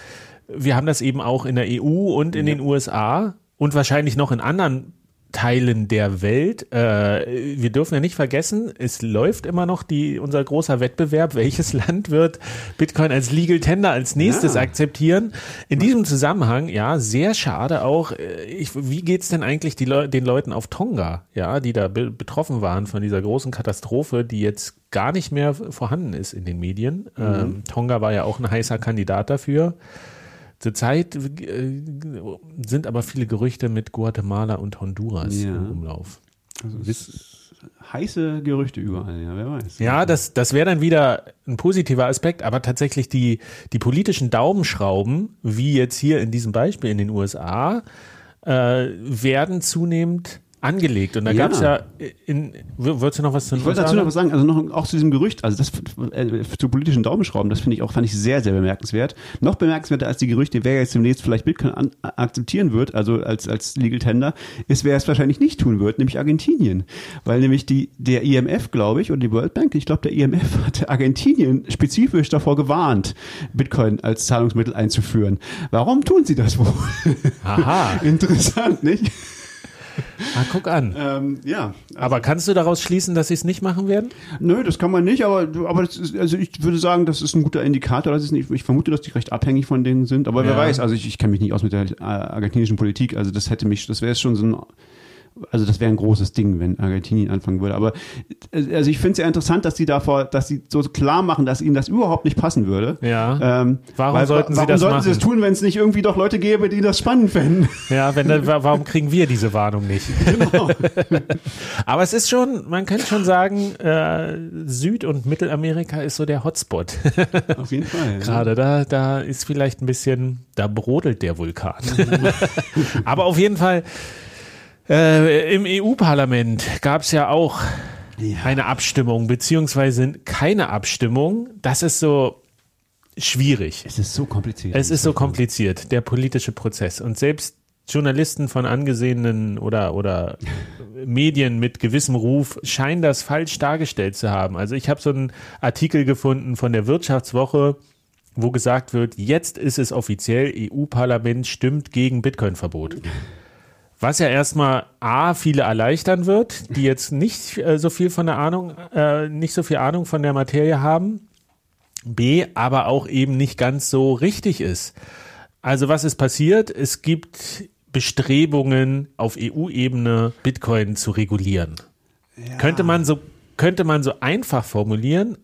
wir haben das eben auch in der EU und in den USA und wahrscheinlich noch in anderen Teilen der Welt. Äh, wir dürfen ja nicht vergessen, es läuft immer noch die, unser großer Wettbewerb. Welches Land wird Bitcoin als Legal Tender als nächstes Ja. akzeptieren? In diesem Zusammenhang, ja, sehr schade auch. äh, Ich, wie geht's denn eigentlich die Leu den Leuten auf Tonga, ja, die da be betroffen waren von dieser großen Katastrophe, die jetzt gar nicht mehr vorhanden ist in den Medien? Ähm, Tonga war ja auch ein heißer Kandidat dafür. Zurzeit äh, sind aber viele Gerüchte mit Guatemala und Honduras Ja. im Umlauf. Also heiße Gerüchte überall, ja, wer weiß. Ja, das, das wäre dann wieder ein positiver Aspekt, aber tatsächlich die, die politischen Daumenschrauben, wie jetzt hier in diesem Beispiel in den USA, äh, werden zunehmend angelegt. Und da Ja. gab es ja in, würdest du noch was zu Ich wollte dazu noch was sagen, also noch auch zu diesem Gerücht, also das äh, zu politischen Daumenschrauben, das finde ich auch, fand ich sehr, sehr bemerkenswert. Noch bemerkenswerter als die Gerüchte, wer jetzt demnächst vielleicht Bitcoin an, akzeptieren wird, also als, als Legal Tender, ist, wer es wahrscheinlich nicht tun wird, nämlich Argentinien. Weil nämlich die, der IMF, glaube ich, oder die World Bank, ich glaube, der IMF hat Argentinien spezifisch davor gewarnt, Bitcoin als Zahlungsmittel einzuführen. Warum tun sie das wohl? Aha, Interessant, nicht? Ah, guck an. Ähm, ja, Aber kannst du daraus schließen, dass sie es nicht machen werden? Nö, das kann man nicht, aber, aber ist, also ich würde sagen, das ist ein guter Indikator. Das ist nicht, ich vermute, dass die recht abhängig von denen sind, aber wer Ja. weiß, also ich, ich kenne mich nicht aus mit der äh, argentinischen Politik, also das hätte mich, das wäre schon so ein, also das wäre ein großes Ding, wenn Argentinien anfangen würde. Aber äh, also ich finde es ja interessant, dass sie davor, dass sie so klar machen, dass ihnen das überhaupt nicht passen würde. Ja. Ähm, Warum sollten sie warum das sollten sie das tun, wenn es nicht irgendwie doch Leute gäbe, die das spannend fänden? Ja, wenn dann, wa- warum kriegen wir diese Warnung nicht? Genau. Aber es ist schon, man könnte schon sagen, äh, Süd- und Mittelamerika ist so der Hotspot. Auf jeden Fall. ja. Gerade da, da ist vielleicht ein bisschen, da brodelt der Vulkan. Aber auf jeden Fall, äh, im EU-Parlament gab es ja auch eine Abstimmung, beziehungsweise keine Abstimmung. Das ist so schwierig. Es ist so kompliziert. Es ist so kompliziert, der politische Prozess. Und selbst Journalisten von angesehenen oder, oder Medien mit gewissem Ruf scheinen das falsch dargestellt zu haben. Also ich habe so einen Artikel gefunden von der Wirtschaftswoche, wo gesagt wird, jetzt ist es offiziell, EU-Parlament stimmt gegen Bitcoin-Verbot. Was ja erstmal A, viele erleichtern wird, die jetzt nicht äh, so viel von der Ahnung, äh, nicht so viel Ahnung von der Materie haben. B, aber auch eben nicht ganz so richtig ist. Also was ist passiert? Es gibt Bestrebungen auf EU-Ebene Bitcoin zu regulieren. Könnte man so könnte man so einfach formulieren.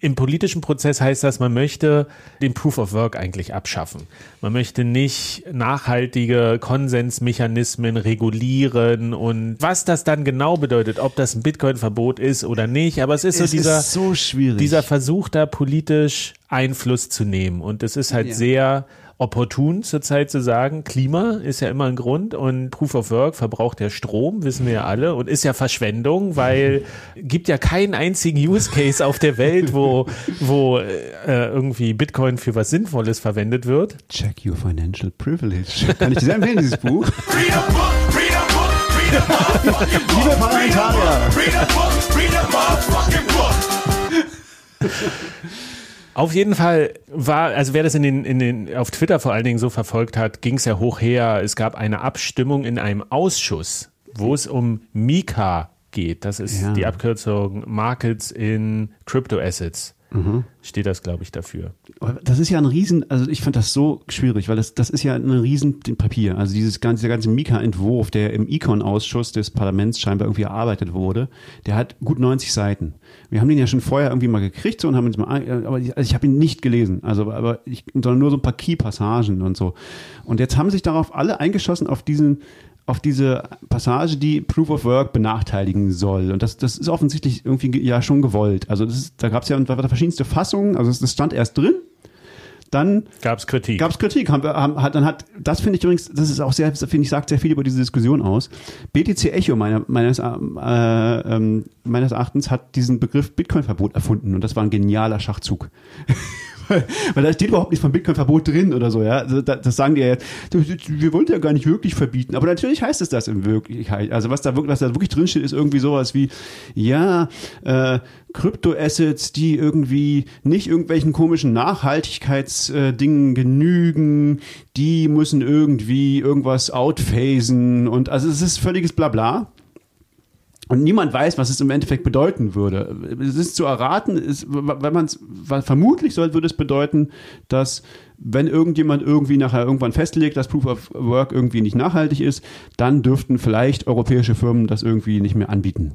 Im politischen Prozess heißt das, man möchte den Proof of Work eigentlich abschaffen. Man möchte nicht nachhaltige Konsensmechanismen regulieren und was das dann genau bedeutet, ob das ein Bitcoin-Verbot ist oder nicht. Aber es ist Es so dieser, ist so dieser Versuch, da politisch Einfluss zu nehmen. Und es ist halt Ja. sehr opportun zurzeit zu sagen, Klima ist ja immer ein Grund und Proof of Work verbraucht ja Strom, wissen wir ja alle, und ist ja Verschwendung, weil gibt ja keinen einzigen Use Case auf der Welt, wo, wo äh, irgendwie Bitcoin für was Sinnvolles verwendet wird. Check your financial privilege. Kann ich dir empfehlen, dieses Buch. Liebe Parlamentarier. Auf jeden Fall war, also wer das in den, in den, auf Twitter vor allen Dingen so verfolgt hat, ging es ja hoch her. Es gab eine Abstimmung in einem Ausschuss, wo es um Mika geht. Das ist Ja. die Abkürzung Markets in Crypto Assets. Steht das, glaube ich, dafür. Das ist ja ein Riesen, also ich fand das so schwierig, weil das, das ist ja ein Riesen Papier. Also dieses ganze, dieser ganze Mika-Entwurf, der im Econ-Ausschuss des Parlaments scheinbar irgendwie erarbeitet wurde, der hat gut 90 Seiten. Wir haben den ja schon vorher irgendwie mal gekriegt so und haben uns mal, aber ich, also ich habe ihn nicht gelesen, also aber ich, sondern nur so ein paar Key-Passagen und so. Und jetzt haben sich darauf alle eingeschossen auf diesen auf diese Passage, die Proof of Work benachteiligen soll. Und das, das ist offensichtlich irgendwie ge- ja schon gewollt. Also das ist, da gab es ja da verschiedenste Fassungen. Also das, stand erst drin. Dann Gab es Kritik? gab es Kritik. Haben, wir- haben, hat, dann hat, das finde ich übrigens, das ist auch sehr, finde ich, sagt sehr viel über diese Diskussion aus. BTC Echo meiner, meines, äh, ähm, meines Erachtens hat diesen Begriff Bitcoin-Verbot erfunden und das war ein genialer Schachzug. Weil- da steht überhaupt nichts von Bitcoin-Verbot drin oder so, ja. Also da- Das sagen die ja jetzt. Wir wollten ja gar nicht wirklich verbieten. Aber natürlich heißt es das in Wirklichkeit. Also was da wirklich, was da wirklich drin steht, ist irgendwie sowas wie, ja, äh, Kryptoassets, die irgendwie nicht irgendwelchen komischen Nachhaltigkeitsdingen genügen, die müssen irgendwie irgendwas outphasen und also es ist völliges Blabla. Und niemand weiß, was es im Endeffekt bedeuten würde. Es ist zu erraten, ist, wenn man es, vermutlich soll, würde es bedeuten, dass wenn irgendjemand irgendwie nachher irgendwann festlegt, dass Proof of Work irgendwie nicht nachhaltig ist, dann dürften vielleicht europäische Firmen das irgendwie nicht mehr anbieten.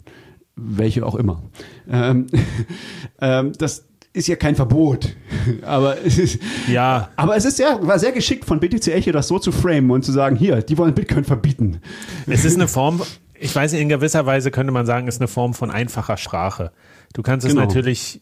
Welche auch immer. Ähm, ähm, das ist ja kein Verbot. Aber es ist, Ja, aber es ist sehr, war sehr geschickt von BTC Echo, das so zu framen und zu sagen, hier, die wollen Bitcoin verbieten. es ist eine Form, ich weiß in gewisser Weise könnte man sagen, es ist eine Form von einfacher Sprache. Du kannst es Genau. natürlich,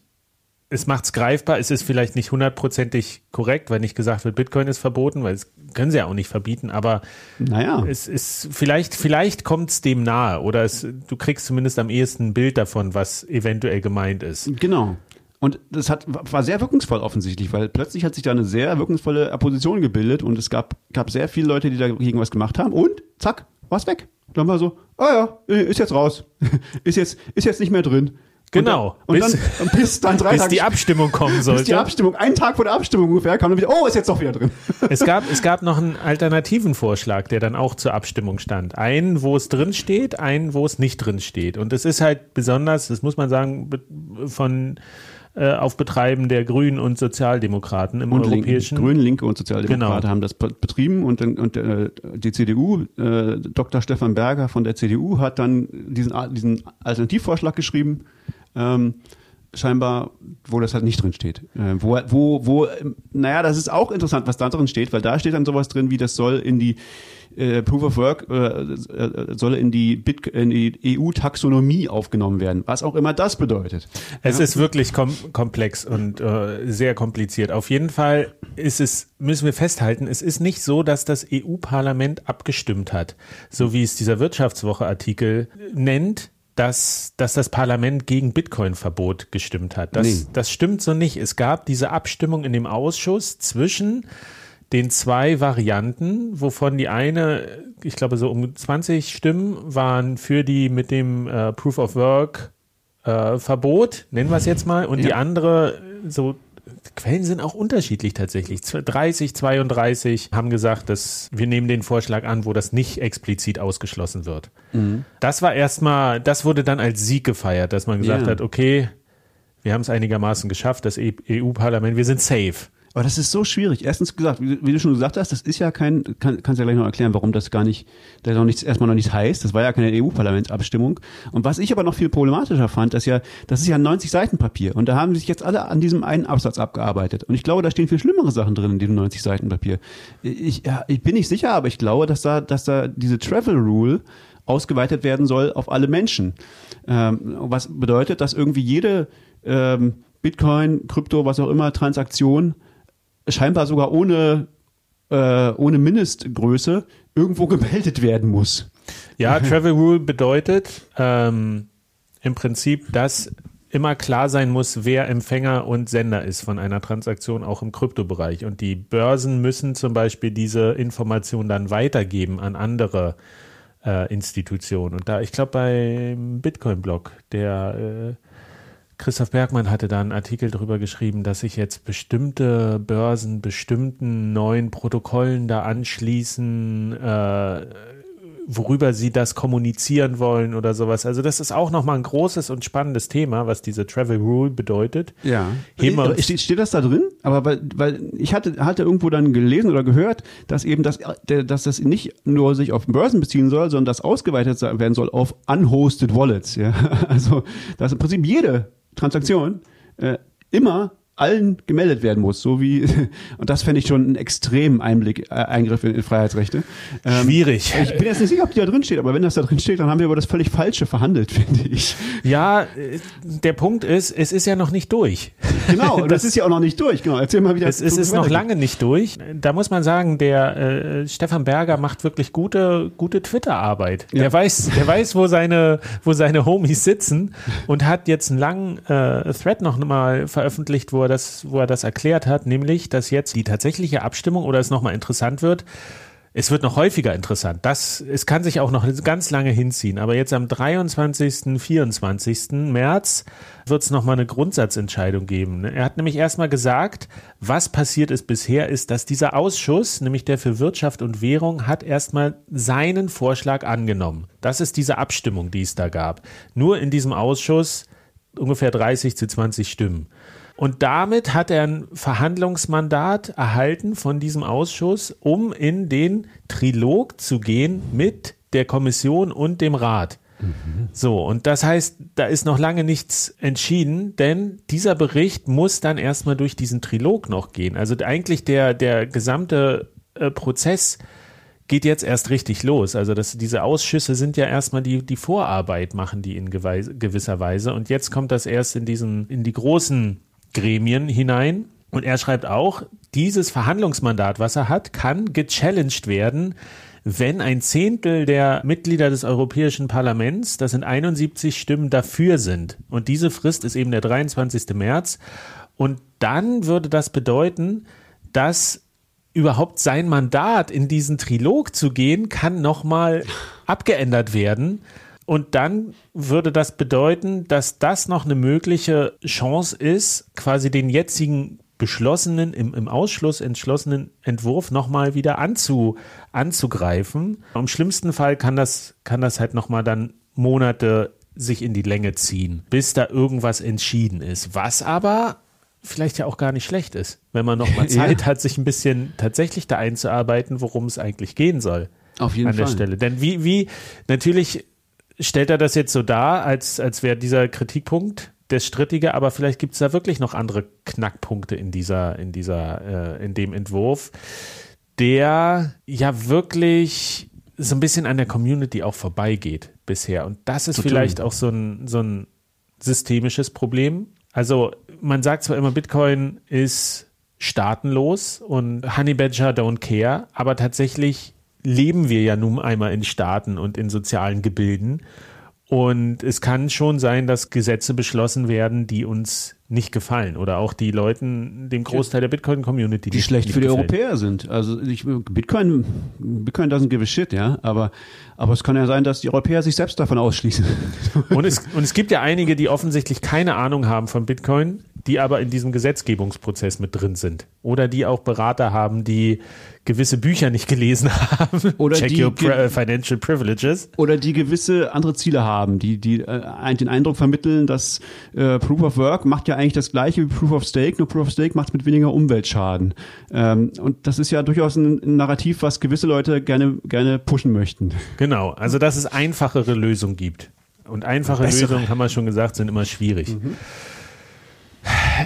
es macht es greifbar, es ist vielleicht nicht hundertprozentig korrekt, weil nicht gesagt wird, Bitcoin ist verboten, weil es können sie ja auch nicht verbieten, aber Naja. es ist vielleicht, vielleicht kommt es dem nahe oder es, du kriegst zumindest am ehesten ein Bild davon, was eventuell gemeint ist. Genau. Und das hat, war sehr wirkungsvoll offensichtlich, weil plötzlich hat sich da eine sehr wirkungsvolle Opposition gebildet und es gab, gab sehr viele Leute, die dagegen was gemacht haben und zack, war's weg. Dann war so, ah ja, ist jetzt raus. ist jetzt, ist jetzt nicht mehr drin. Genau. Und dann, Bis- und dann, und bis dann drei Bis Tage die Abstimmung kommen bis die sollte. Abstimmung, einen Tag vor der Abstimmung ungefähr, kam dann wieder, oh, ist jetzt doch wieder drin. Es gab, es gab noch einen alternativen Vorschlag, der dann auch zur Abstimmung stand. Einen, wo es drin steht, einen, wo es nicht drin steht. Und es ist halt besonders, das muss man sagen, von äh, auf Betreiben der Grünen und Sozialdemokraten im Und Linken, europäischen. Grüne, Linke und Sozialdemokraten Genau. haben das be- betrieben und, dann, und äh, die CDU, äh, Dr. Stefan Berger von der CDU hat dann diesen, diesen Alternativvorschlag geschrieben, ähm, scheinbar, wo das halt nicht drin steht. Äh, wo, wo, wo, naja, das ist auch interessant, was da drin steht, weil da steht dann sowas drin, wie das soll in die äh, Proof of Work äh, äh, soll in die, Bit in die EU-Taxonomie aufgenommen werden, was auch immer das bedeutet. Es ist wirklich kom komplex und äh, sehr kompliziert. Auf jeden Fall ist es, müssen wir festhalten, es ist nicht so, dass das EU-Parlament abgestimmt hat, so wie es dieser Wirtschaftswoche-Artikel nennt. dass, dass das Parlament gegen Bitcoin-Verbot gestimmt hat. Das, Nee. das stimmt so nicht. Es gab diese Abstimmung in dem Ausschuss zwischen den zwei Varianten, wovon die eine, ich glaube so um 20 Stimmen waren für die mit dem äh, Proof of Work äh, Verbot, nennen wir es jetzt mal, und die Ja. andere so Quellen sind auch unterschiedlich tatsächlich. 30, 32 haben gesagt, dass wir nehmen den Vorschlag an, wo das nicht explizit ausgeschlossen wird. Das war erstmal, das wurde dann als Sieg gefeiert, dass man gesagt Ja. hat, okay, wir haben es einigermaßen geschafft, das E- EU-Parlament, wir sind safe. Aber das ist so schwierig. Erstens gesagt, wie, du schon gesagt hast, das ist ja kein, kann, kannst ja gleich noch erklären, warum das gar nicht, da noch nichts, erstmal noch nichts heißt. Das war ja keine EU-Parlamentsabstimmung. Und was ich aber noch viel problematischer fand, dass ja, das ist ja ein 90 Seiten Papier. Und da haben sich jetzt alle an diesem einen Absatz abgearbeitet. Und ich glaube, da stehen viel schlimmere Sachen drin in diesem 90 Seiten Papier. Ich, ja, ich bin nicht sicher, aber ich glaube, dass da, dass da diese Travel Rule ausgeweitet werden soll auf alle Menschen. Ähm, was bedeutet, dass irgendwie jede ähm, Bitcoin, Krypto, was auch immer, Transaktion scheinbar sogar ohne, äh, ohne Mindestgröße irgendwo gemeldet werden muss. Ja, Travel Rule bedeutet ähm, im Prinzip, dass immer klar sein muss, wer Empfänger und Sender ist von einer Transaktion, auch im Kryptobereich. Und die Börsen müssen zum Beispiel diese Information dann weitergeben an andere äh, Institutionen. Und da, ich glaube, beim Bitcoin-Blog, der äh, Christoph Bergmann hatte da einen Artikel darüber geschrieben, dass sich jetzt bestimmte Börsen bestimmten neuen Protokollen da anschließen, äh, worüber sie das kommunizieren wollen oder sowas. Also das ist auch nochmal ein großes und spannendes Thema, was diese Travel Rule bedeutet. Ja. Heben wir uns- steht, das da drin? Aber weil, weil ich hatte, hatte irgendwo dann gelesen oder gehört, dass eben das, dass das nicht nur sich auf Börsen beziehen soll, sondern das ausgeweitet werden soll auf unhosted Wallets. Ja? Also, dass im Prinzip jede Transaktion äh, immer allen gemeldet werden muss, so wie und das fände ich schon einen extremen Einblick, äh, Eingriff in, in Freiheitsrechte. Ähm, Schwierig. Ich bin jetzt nicht sicher, ob die da drin steht, aber wenn das da drin steht, dann haben wir über das völlig Falsche verhandelt, finde ich. Ja, äh, der Punkt ist, es ist ja noch nicht durch. Genau, und das, ist ja auch noch nicht durch. Genau, erzähl mal wieder. Es ist, wo ist noch lange nicht durch. Da muss man sagen, der äh, Stefan Berger macht wirklich gute, gute Twitter-Arbeit. Ja. Der weiß, der weiß, wo seine, wo seine Homies sitzen und hat jetzt einen langen äh, Thread noch mal veröffentlicht, wo er das, wo er das erklärt hat, nämlich, dass jetzt die tatsächliche Abstimmung oder es nochmal interessant wird. Es wird noch häufiger interessant. Das, es kann sich auch noch ganz lange hinziehen. Aber jetzt am 23., 24. März wird es nochmal eine Grundsatzentscheidung geben. Er hat nämlich erstmal gesagt, was passiert ist bisher, ist, dass dieser Ausschuss, nämlich der für Wirtschaft und Währung, hat erstmal seinen Vorschlag angenommen. Das ist diese Abstimmung, die es da gab. Nur in diesem Ausschuss ungefähr 30 zu 20 Stimmen. Und damit hat er ein Verhandlungsmandat erhalten von diesem Ausschuss, um in den Trilog zu gehen mit der Kommission und dem Rat. So, und das heißt, da ist noch lange nichts entschieden, denn dieser Bericht muss dann erstmal durch diesen Trilog noch gehen. Also eigentlich der, der gesamte äh, Prozess geht jetzt erst richtig los. Also das, diese Ausschüsse sind ja erstmal die, die Vorarbeit machen die in gewisser Weise. Und jetzt kommt das erst in diesen, in die großen Gremien hinein. Und er schreibt auch, dieses Verhandlungsmandat, was er hat, kann gechallenged werden, wenn ein Zehntel der Mitglieder des Europäischen Parlaments, das sind 71 Stimmen, dafür sind. Und diese Frist ist eben der 23. März. Und dann würde das bedeuten, dass überhaupt sein Mandat in diesen Trilog zu gehen, kann nochmal abgeändert werden. Und dann würde das bedeuten, dass das noch eine mögliche Chance ist, quasi den jetzigen beschlossenen, im, im Ausschluss entschlossenen Entwurf nochmal wieder anzu, anzugreifen. Im schlimmsten Fall kann das, kann das halt nochmal dann Monate sich in die Länge ziehen, bis da irgendwas entschieden ist. Was aber vielleicht ja auch gar nicht schlecht ist, wenn man nochmal Zeit Ja. hat, sich ein bisschen tatsächlich da einzuarbeiten, worum es eigentlich gehen soll. Auf jeden an der Fall. Stelle. Denn wie, wie, natürlich stellt er das jetzt so dar, als, als wäre dieser Kritikpunkt der strittige, aber vielleicht gibt es da wirklich noch andere Knackpunkte in dieser, in dieser, äh, in dem Entwurf, der ja wirklich so ein bisschen an der Community auch vorbeigeht bisher. Und das ist Total. vielleicht auch so ein, so ein systemisches Problem. Also man sagt zwar immer, Bitcoin ist staatenlos und Honey Badger don't care, aber tatsächlich leben wir ja nun einmal in Staaten und in sozialen Gebilden. Und es kann schon sein, dass Gesetze beschlossen werden, die uns nicht gefallen oder auch die Leuten, dem Großteil der Bitcoin-Community, die schlecht nicht für die gefällt. Europäer sind. Also ich, Bitcoin, Bitcoin doesn't give a shit, ja. Aber, aber es kann ja sein, dass die Europäer sich selbst davon ausschließen. Und es, und es gibt ja einige, die offensichtlich keine Ahnung haben von Bitcoin, die aber in diesem Gesetzgebungsprozess mit drin sind. Oder die auch Berater haben, die gewisse Bücher nicht gelesen haben. Oder Check die your pri- financial privileges. Oder die gewisse andere Ziele haben, die, die äh, den Eindruck vermitteln, dass äh, Proof of Work macht ja eigentlich das gleiche wie Proof of Stake, nur Proof of Stake macht es mit weniger Umweltschaden. Ähm, und das ist ja durchaus ein, ein Narrativ, was gewisse Leute gerne, gerne pushen möchten. Genau, also dass es einfachere Lösungen gibt. Und einfache. Lösungen, haben wir schon gesagt, sind immer schwierig.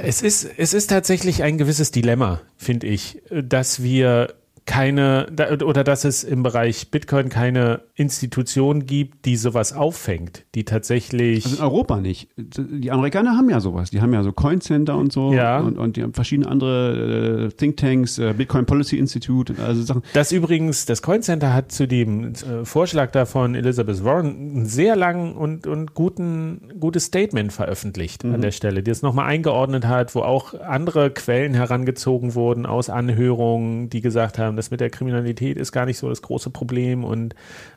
Es, ist, es ist tatsächlich ein gewisses Dilemma, finde ich, dass wir keine, da- oder dass es im Bereich Bitcoin keine Institution gibt, die sowas auffängt, die tatsächlich. Also in Europa nicht. Die Amerikaner haben ja sowas. Die haben ja so Coin Center und so. Ja. Und, und die haben verschiedene andere äh, Thinktanks, äh, Bitcoin Policy Institute, also Sachen. Das übrigens, das Coin Center hat zu dem äh, Vorschlag davon Elizabeth Warren einen sehr langen und, und guten, gutes Statement veröffentlicht an der Stelle, die es nochmal eingeordnet hat, wo auch andere Quellen herangezogen wurden aus Anhörungen, die gesagt haben, das mit der Kriminalität ist gar nicht so das große Problem und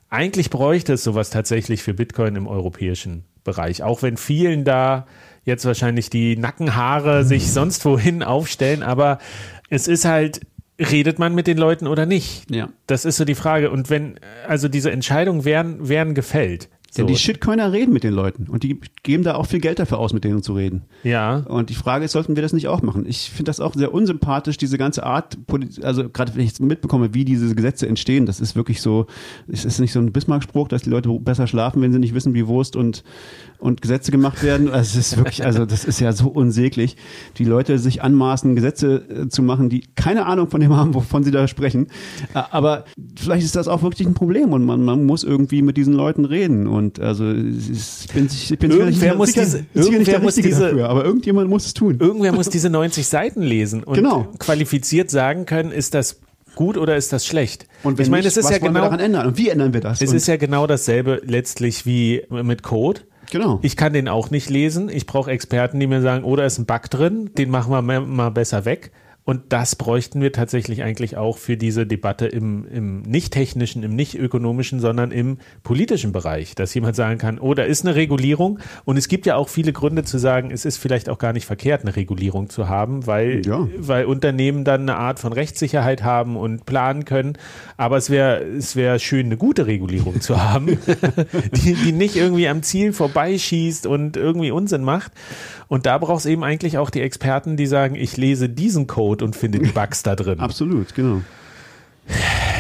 eigentlich bräuchte es sowas tatsächlich für Bitcoin im europäischen Bereich, auch wenn vielen da jetzt wahrscheinlich die Nackenhaare sich sonst wohin aufstellen, aber es ist halt, redet man mit den Leuten oder nicht? Ja. Das ist so die Frage. Und wenn, also diese Entscheidungen werden, werden gefällt. So. Ja, die Shitcoiner reden mit den Leuten und die geben da auch viel Geld dafür aus, mit denen zu reden. ja. Und die Frage ist, sollten wir das nicht auch machen? Ich finde das auch sehr unsympathisch, diese ganze Art, also gerade wenn ich jetzt mitbekomme, wie diese Gesetze entstehen, das ist wirklich so, es ist nicht so ein Bismarck-Spruch, dass die Leute besser schlafen, wenn sie nicht wissen, wie Wurst und, und Gesetze gemacht werden. Also es ist wirklich, also das ist ja so unsäglich, die Leute sich anmaßen, Gesetze äh, zu machen, die keine Ahnung von dem haben, wovon sie da sprechen. Aber vielleicht ist das auch wirklich ein Problem und man, man muss irgendwie mit diesen Leuten reden. Und also es ist- ich bin, ich bin Irgendwer muss sicher, diese- sicher irgendwer der muss diese- dafür, aber irgendjemand muss es tun. Irgendwer muss diese 90 Seiten lesen und Genau. qualifiziert sagen können, ist das gut oder ist das schlecht? Und wenn ich meine, nicht, es ist ja wir genau, daran ändern? Und wie ändern wir das? es und, ist ja genau dasselbe letztlich wie mit Code. genau. Ich kann den auch nicht lesen. Ich brauche Experten, die mir sagen, oh, da ist ein Bug drin, den machen wir mal besser weg. Und das bräuchten wir tatsächlich eigentlich auch für diese Debatte im, im nicht technischen, im nicht ökonomischen, sondern im politischen Bereich, dass jemand sagen kann, oh, da ist eine Regulierung. Und es gibt ja auch viele Gründe zu sagen, es ist vielleicht auch gar nicht verkehrt, eine Regulierung zu haben, weil, Ja. weil Unternehmen dann eine Art von Rechtssicherheit haben und planen können. Aber es wäre es wäre schön, eine gute Regulierung zu haben, die, die nicht irgendwie am Ziel vorbeischießt und irgendwie Unsinn macht. Und da braucht es eben eigentlich auch die Experten, die sagen, ich lese diesen Code und finde die Bugs da drin. Absolut, genau.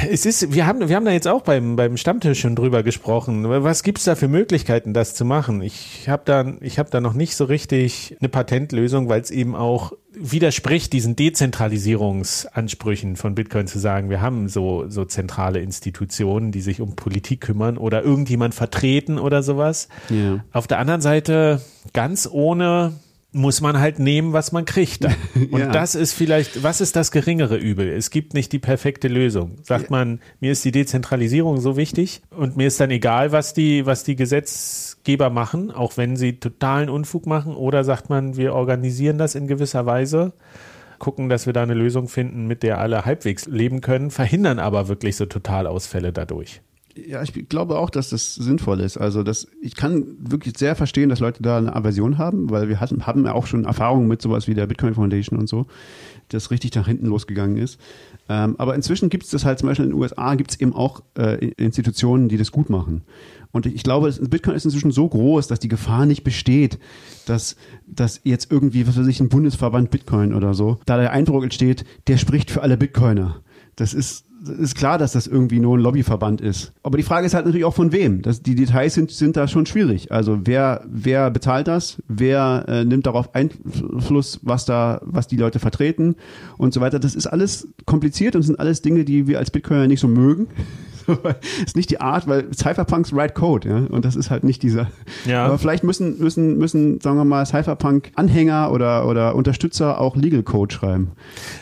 Es ist, wir haben, wir haben da jetzt auch beim, beim Stammtisch schon drüber gesprochen. Was gibt's da für Möglichkeiten, das zu machen? Ich habe da, ich habe da noch nicht so richtig eine Patentlösung, weil es eben auch widerspricht diesen Dezentralisierungsansprüchen von Bitcoin zu sagen, wir haben so, so zentrale Institutionen, die sich um Politik kümmern oder irgendjemand vertreten oder sowas. Ja. Auf der anderen Seite, ganz ohne muss man halt nehmen, was man kriegt dann. Und Ja. das ist vielleicht, was ist das geringere Übel? Es gibt nicht die perfekte Lösung. Sagt man, mir ist die Dezentralisierung so wichtig und mir ist dann egal, was die, was die Gesetzgeber machen, auch wenn sie totalen Unfug machen, oder sagt man, wir organisieren das in gewisser Weise, gucken, dass wir da eine Lösung finden, mit der alle halbwegs leben können, verhindern aber wirklich so Totalausfälle dadurch. Ja, ich glaube auch, dass das sinnvoll ist. Also das, ich kann wirklich sehr verstehen, dass Leute da eine Aversion haben, weil wir hatten, haben ja auch schon Erfahrungen mit sowas wie der Bitcoin Foundation und so, das richtig nach hinten losgegangen ist. Ähm, aber inzwischen gibt es das halt, zum Beispiel in den USA gibt es eben auch äh, Institutionen, die das gut machen. Und ich glaube, Bitcoin ist inzwischen so groß, dass die Gefahr nicht besteht, dass, dass jetzt irgendwie, was weiß ich, ein Bundesverband Bitcoin oder so, da der Eindruck entsteht, der spricht für alle Bitcoiner. Das ist, ist klar, dass das irgendwie nur ein Lobbyverband ist. Aber die Frage ist halt natürlich auch von wem. Das, die Details sind, sind da schon schwierig. Also wer, wer bezahlt das? Wer äh, nimmt darauf Einfluss, was da, was die Leute vertreten und so weiter. Das ist alles kompliziert und sind alles Dinge, die wir als Bitcoiner nicht so mögen. ist nicht die Art, weil Cypherpunks write Code, ja, und das ist halt nicht dieser. Ja. Aber vielleicht müssen, müssen, müssen, sagen wir mal, Cypherpunk-Anhänger oder, oder Unterstützer auch Legal Code schreiben.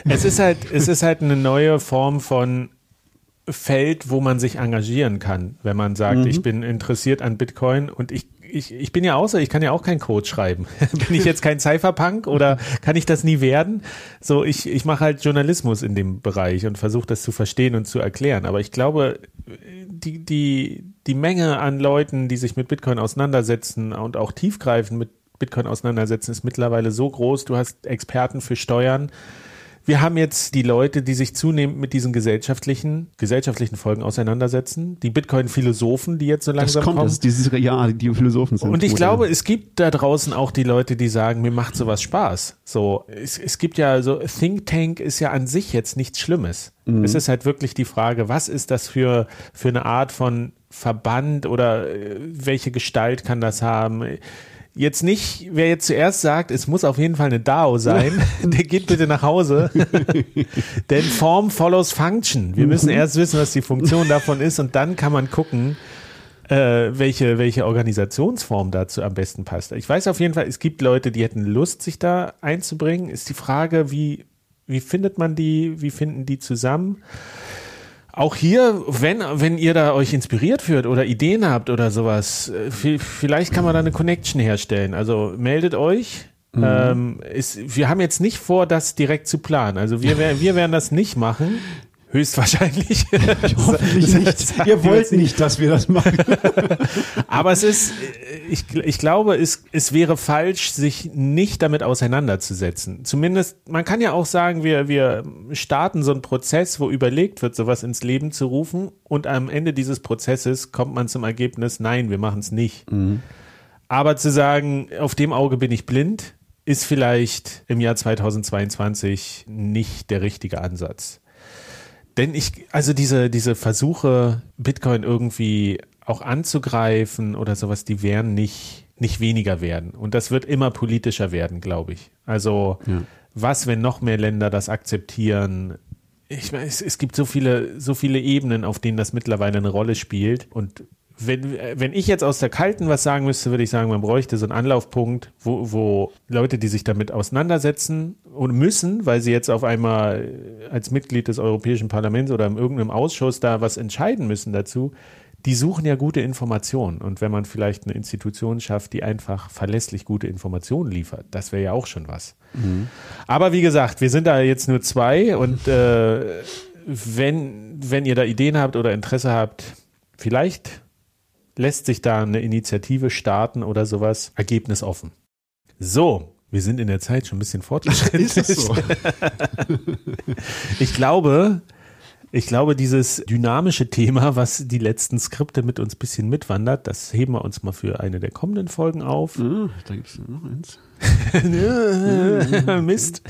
Es ist halt, es ist halt eine neue Form von Feld, wo man sich engagieren kann, wenn man sagt, ich bin interessiert an Bitcoin und ich ich, ich bin ja so, ich kann ja auch keinen Code schreiben. bin ich jetzt kein Cypherpunk oder kann ich das nie werden? So, ich, ich mache halt Journalismus in dem Bereich und versuche das zu verstehen und zu erklären. Aber ich glaube, die, die, die Menge an Leuten, die sich mit Bitcoin auseinandersetzen und auch tiefgreifend mit Bitcoin auseinandersetzen, ist mittlerweile so groß. Du hast Experten für Steuern. Wir haben jetzt die Leute, die sich zunehmend mit diesen gesellschaftlichen, gesellschaftlichen Folgen auseinandersetzen. Die Bitcoin-Philosophen, die jetzt so Das langsam kommt, kommen. das dieses, ja, die Philosophen sind. Und ich glaube, es gibt da draußen auch die Leute, die sagen, mir macht sowas Spaß. So, es, es gibt ja so, Think Tank ist ja an sich jetzt nichts Schlimmes. Es ist halt wirklich die Frage, was ist das für, für eine Art von Verband oder äh, welche Gestalt kann das haben? Jetzt nicht, wer jetzt zuerst sagt, es muss auf jeden Fall eine DAO sein, der geht bitte nach Hause. Denn Form follows Function. Wir müssen erst wissen, was die Funktion davon ist und dann kann man gucken, äh, welche, welche Organisationsform dazu am besten passt. Ich weiß auf jeden Fall, es gibt Leute, die hätten Lust, sich da einzubringen. Ist die Frage, wie, wie findet man die, wie finden die zusammen? Auch hier, wenn, wenn ihr da euch inspiriert führt oder Ideen habt oder sowas, äh, vi- vielleicht kann man da eine Connection herstellen. Also meldet euch. Ähm, ist, wir haben jetzt nicht vor, das direkt zu planen. Also wir, wir werden das nicht machen. Höchstwahrscheinlich. Hoffentlich nicht. Ihr wollt nicht, dass wir das machen. Aber es ist, ich, ich glaube, es, es wäre falsch, sich nicht damit auseinanderzusetzen. Zumindest, man kann ja auch sagen, wir, wir starten so einen Prozess, wo überlegt wird, sowas ins Leben zu rufen und am Ende dieses Prozesses kommt man zum Ergebnis, nein, wir machen es nicht. Aber zu sagen, auf dem Auge bin ich blind, ist vielleicht im Jahr 2022 nicht der richtige Ansatz. Denn ich, also diese, diese Versuche, Bitcoin irgendwie auch anzugreifen oder sowas, die werden nicht, nicht weniger werden. Und das wird immer politischer werden, glaube ich. Also, was, wenn noch mehr Länder das akzeptieren? Ich meine, es, es gibt so viele, so viele Ebenen, auf denen das mittlerweile eine Rolle spielt. Und wenn, wenn ich jetzt aus der Kalten was sagen müsste, würde ich sagen, man bräuchte so einen Anlaufpunkt, wo, wo Leute, die sich damit auseinandersetzen und müssen, weil sie jetzt auf einmal als Mitglied des Europäischen Parlaments oder in irgendeinem Ausschuss da was entscheiden müssen dazu, die suchen ja gute Informationen. Und wenn man vielleicht eine Institution schafft, die einfach verlässlich gute Informationen liefert, das wäre ja auch schon was. Aber wie gesagt, wir sind da jetzt nur zwei und äh, wenn, wenn ihr da Ideen habt oder Interesse habt, vielleicht lässt sich da eine Initiative starten oder sowas. Ergebnis offen. So, wir sind in der Zeit schon ein bisschen fortgeschritten. Ist das so? Ich glaube, ich glaube, dieses dynamische Thema, was die letzten Skripte mit uns ein bisschen mitwandert, das heben wir uns mal für eine der kommenden Folgen auf. Ah, da gibt es noch eins. Mist.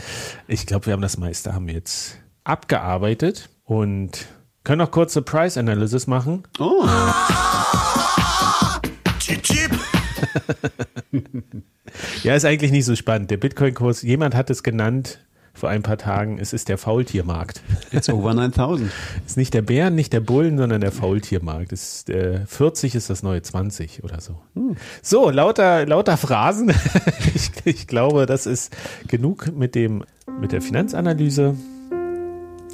Ich glaube, wir haben das meiste haben wir jetzt abgearbeitet und können noch kurze Price Analysis machen. Oh. Ja, ist eigentlich nicht so spannend. Der Bitcoin-Kurs, jemand hat es genannt vor ein paar Tagen, es ist der Faultiermarkt. it's over 9000. Es ist nicht der Bären, nicht der Bullen, sondern der Faultiermarkt. Ist, äh, 40 ist das neue 20 oder so. So, lauter, lauter Phrasen. ich, ich glaube, das ist genug mit dem, mit der Finanzanalyse.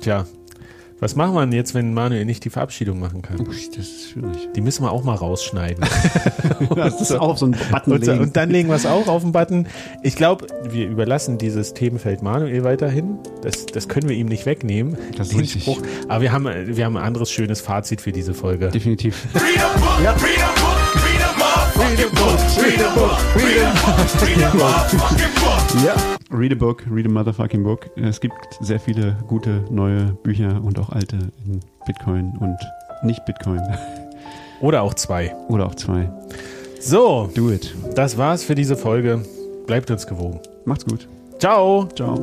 Tja, was machen wir denn jetzt, wenn Manuel nicht die Verabschiedung machen kann? Ui, Das ist schwierig. Die müssen wir auch mal rausschneiden. Das ist auch so ein Button Und, legen. und dann legen wir es auch auf den Button. Ich glaube, wir überlassen dieses Themenfeld Manuel weiterhin. Das, das können wir ihm nicht wegnehmen. Das ist den richtig. Spruch. Aber wir haben, wir haben ein anderes schönes Fazit für diese Folge. Definitiv. Read a book, read a book, read a motherfucking book. Read a book, read a book, read a motherfucking book. Ja. Read a book, read a motherfucking book. Es gibt sehr viele gute neue Bücher und auch alte in Bitcoin und nicht Bitcoin. Oder auch zwei. Oder auch zwei. So, Do it. das war's für diese Folge. Bleibt uns gewogen. Macht's gut. Ciao. Ciao.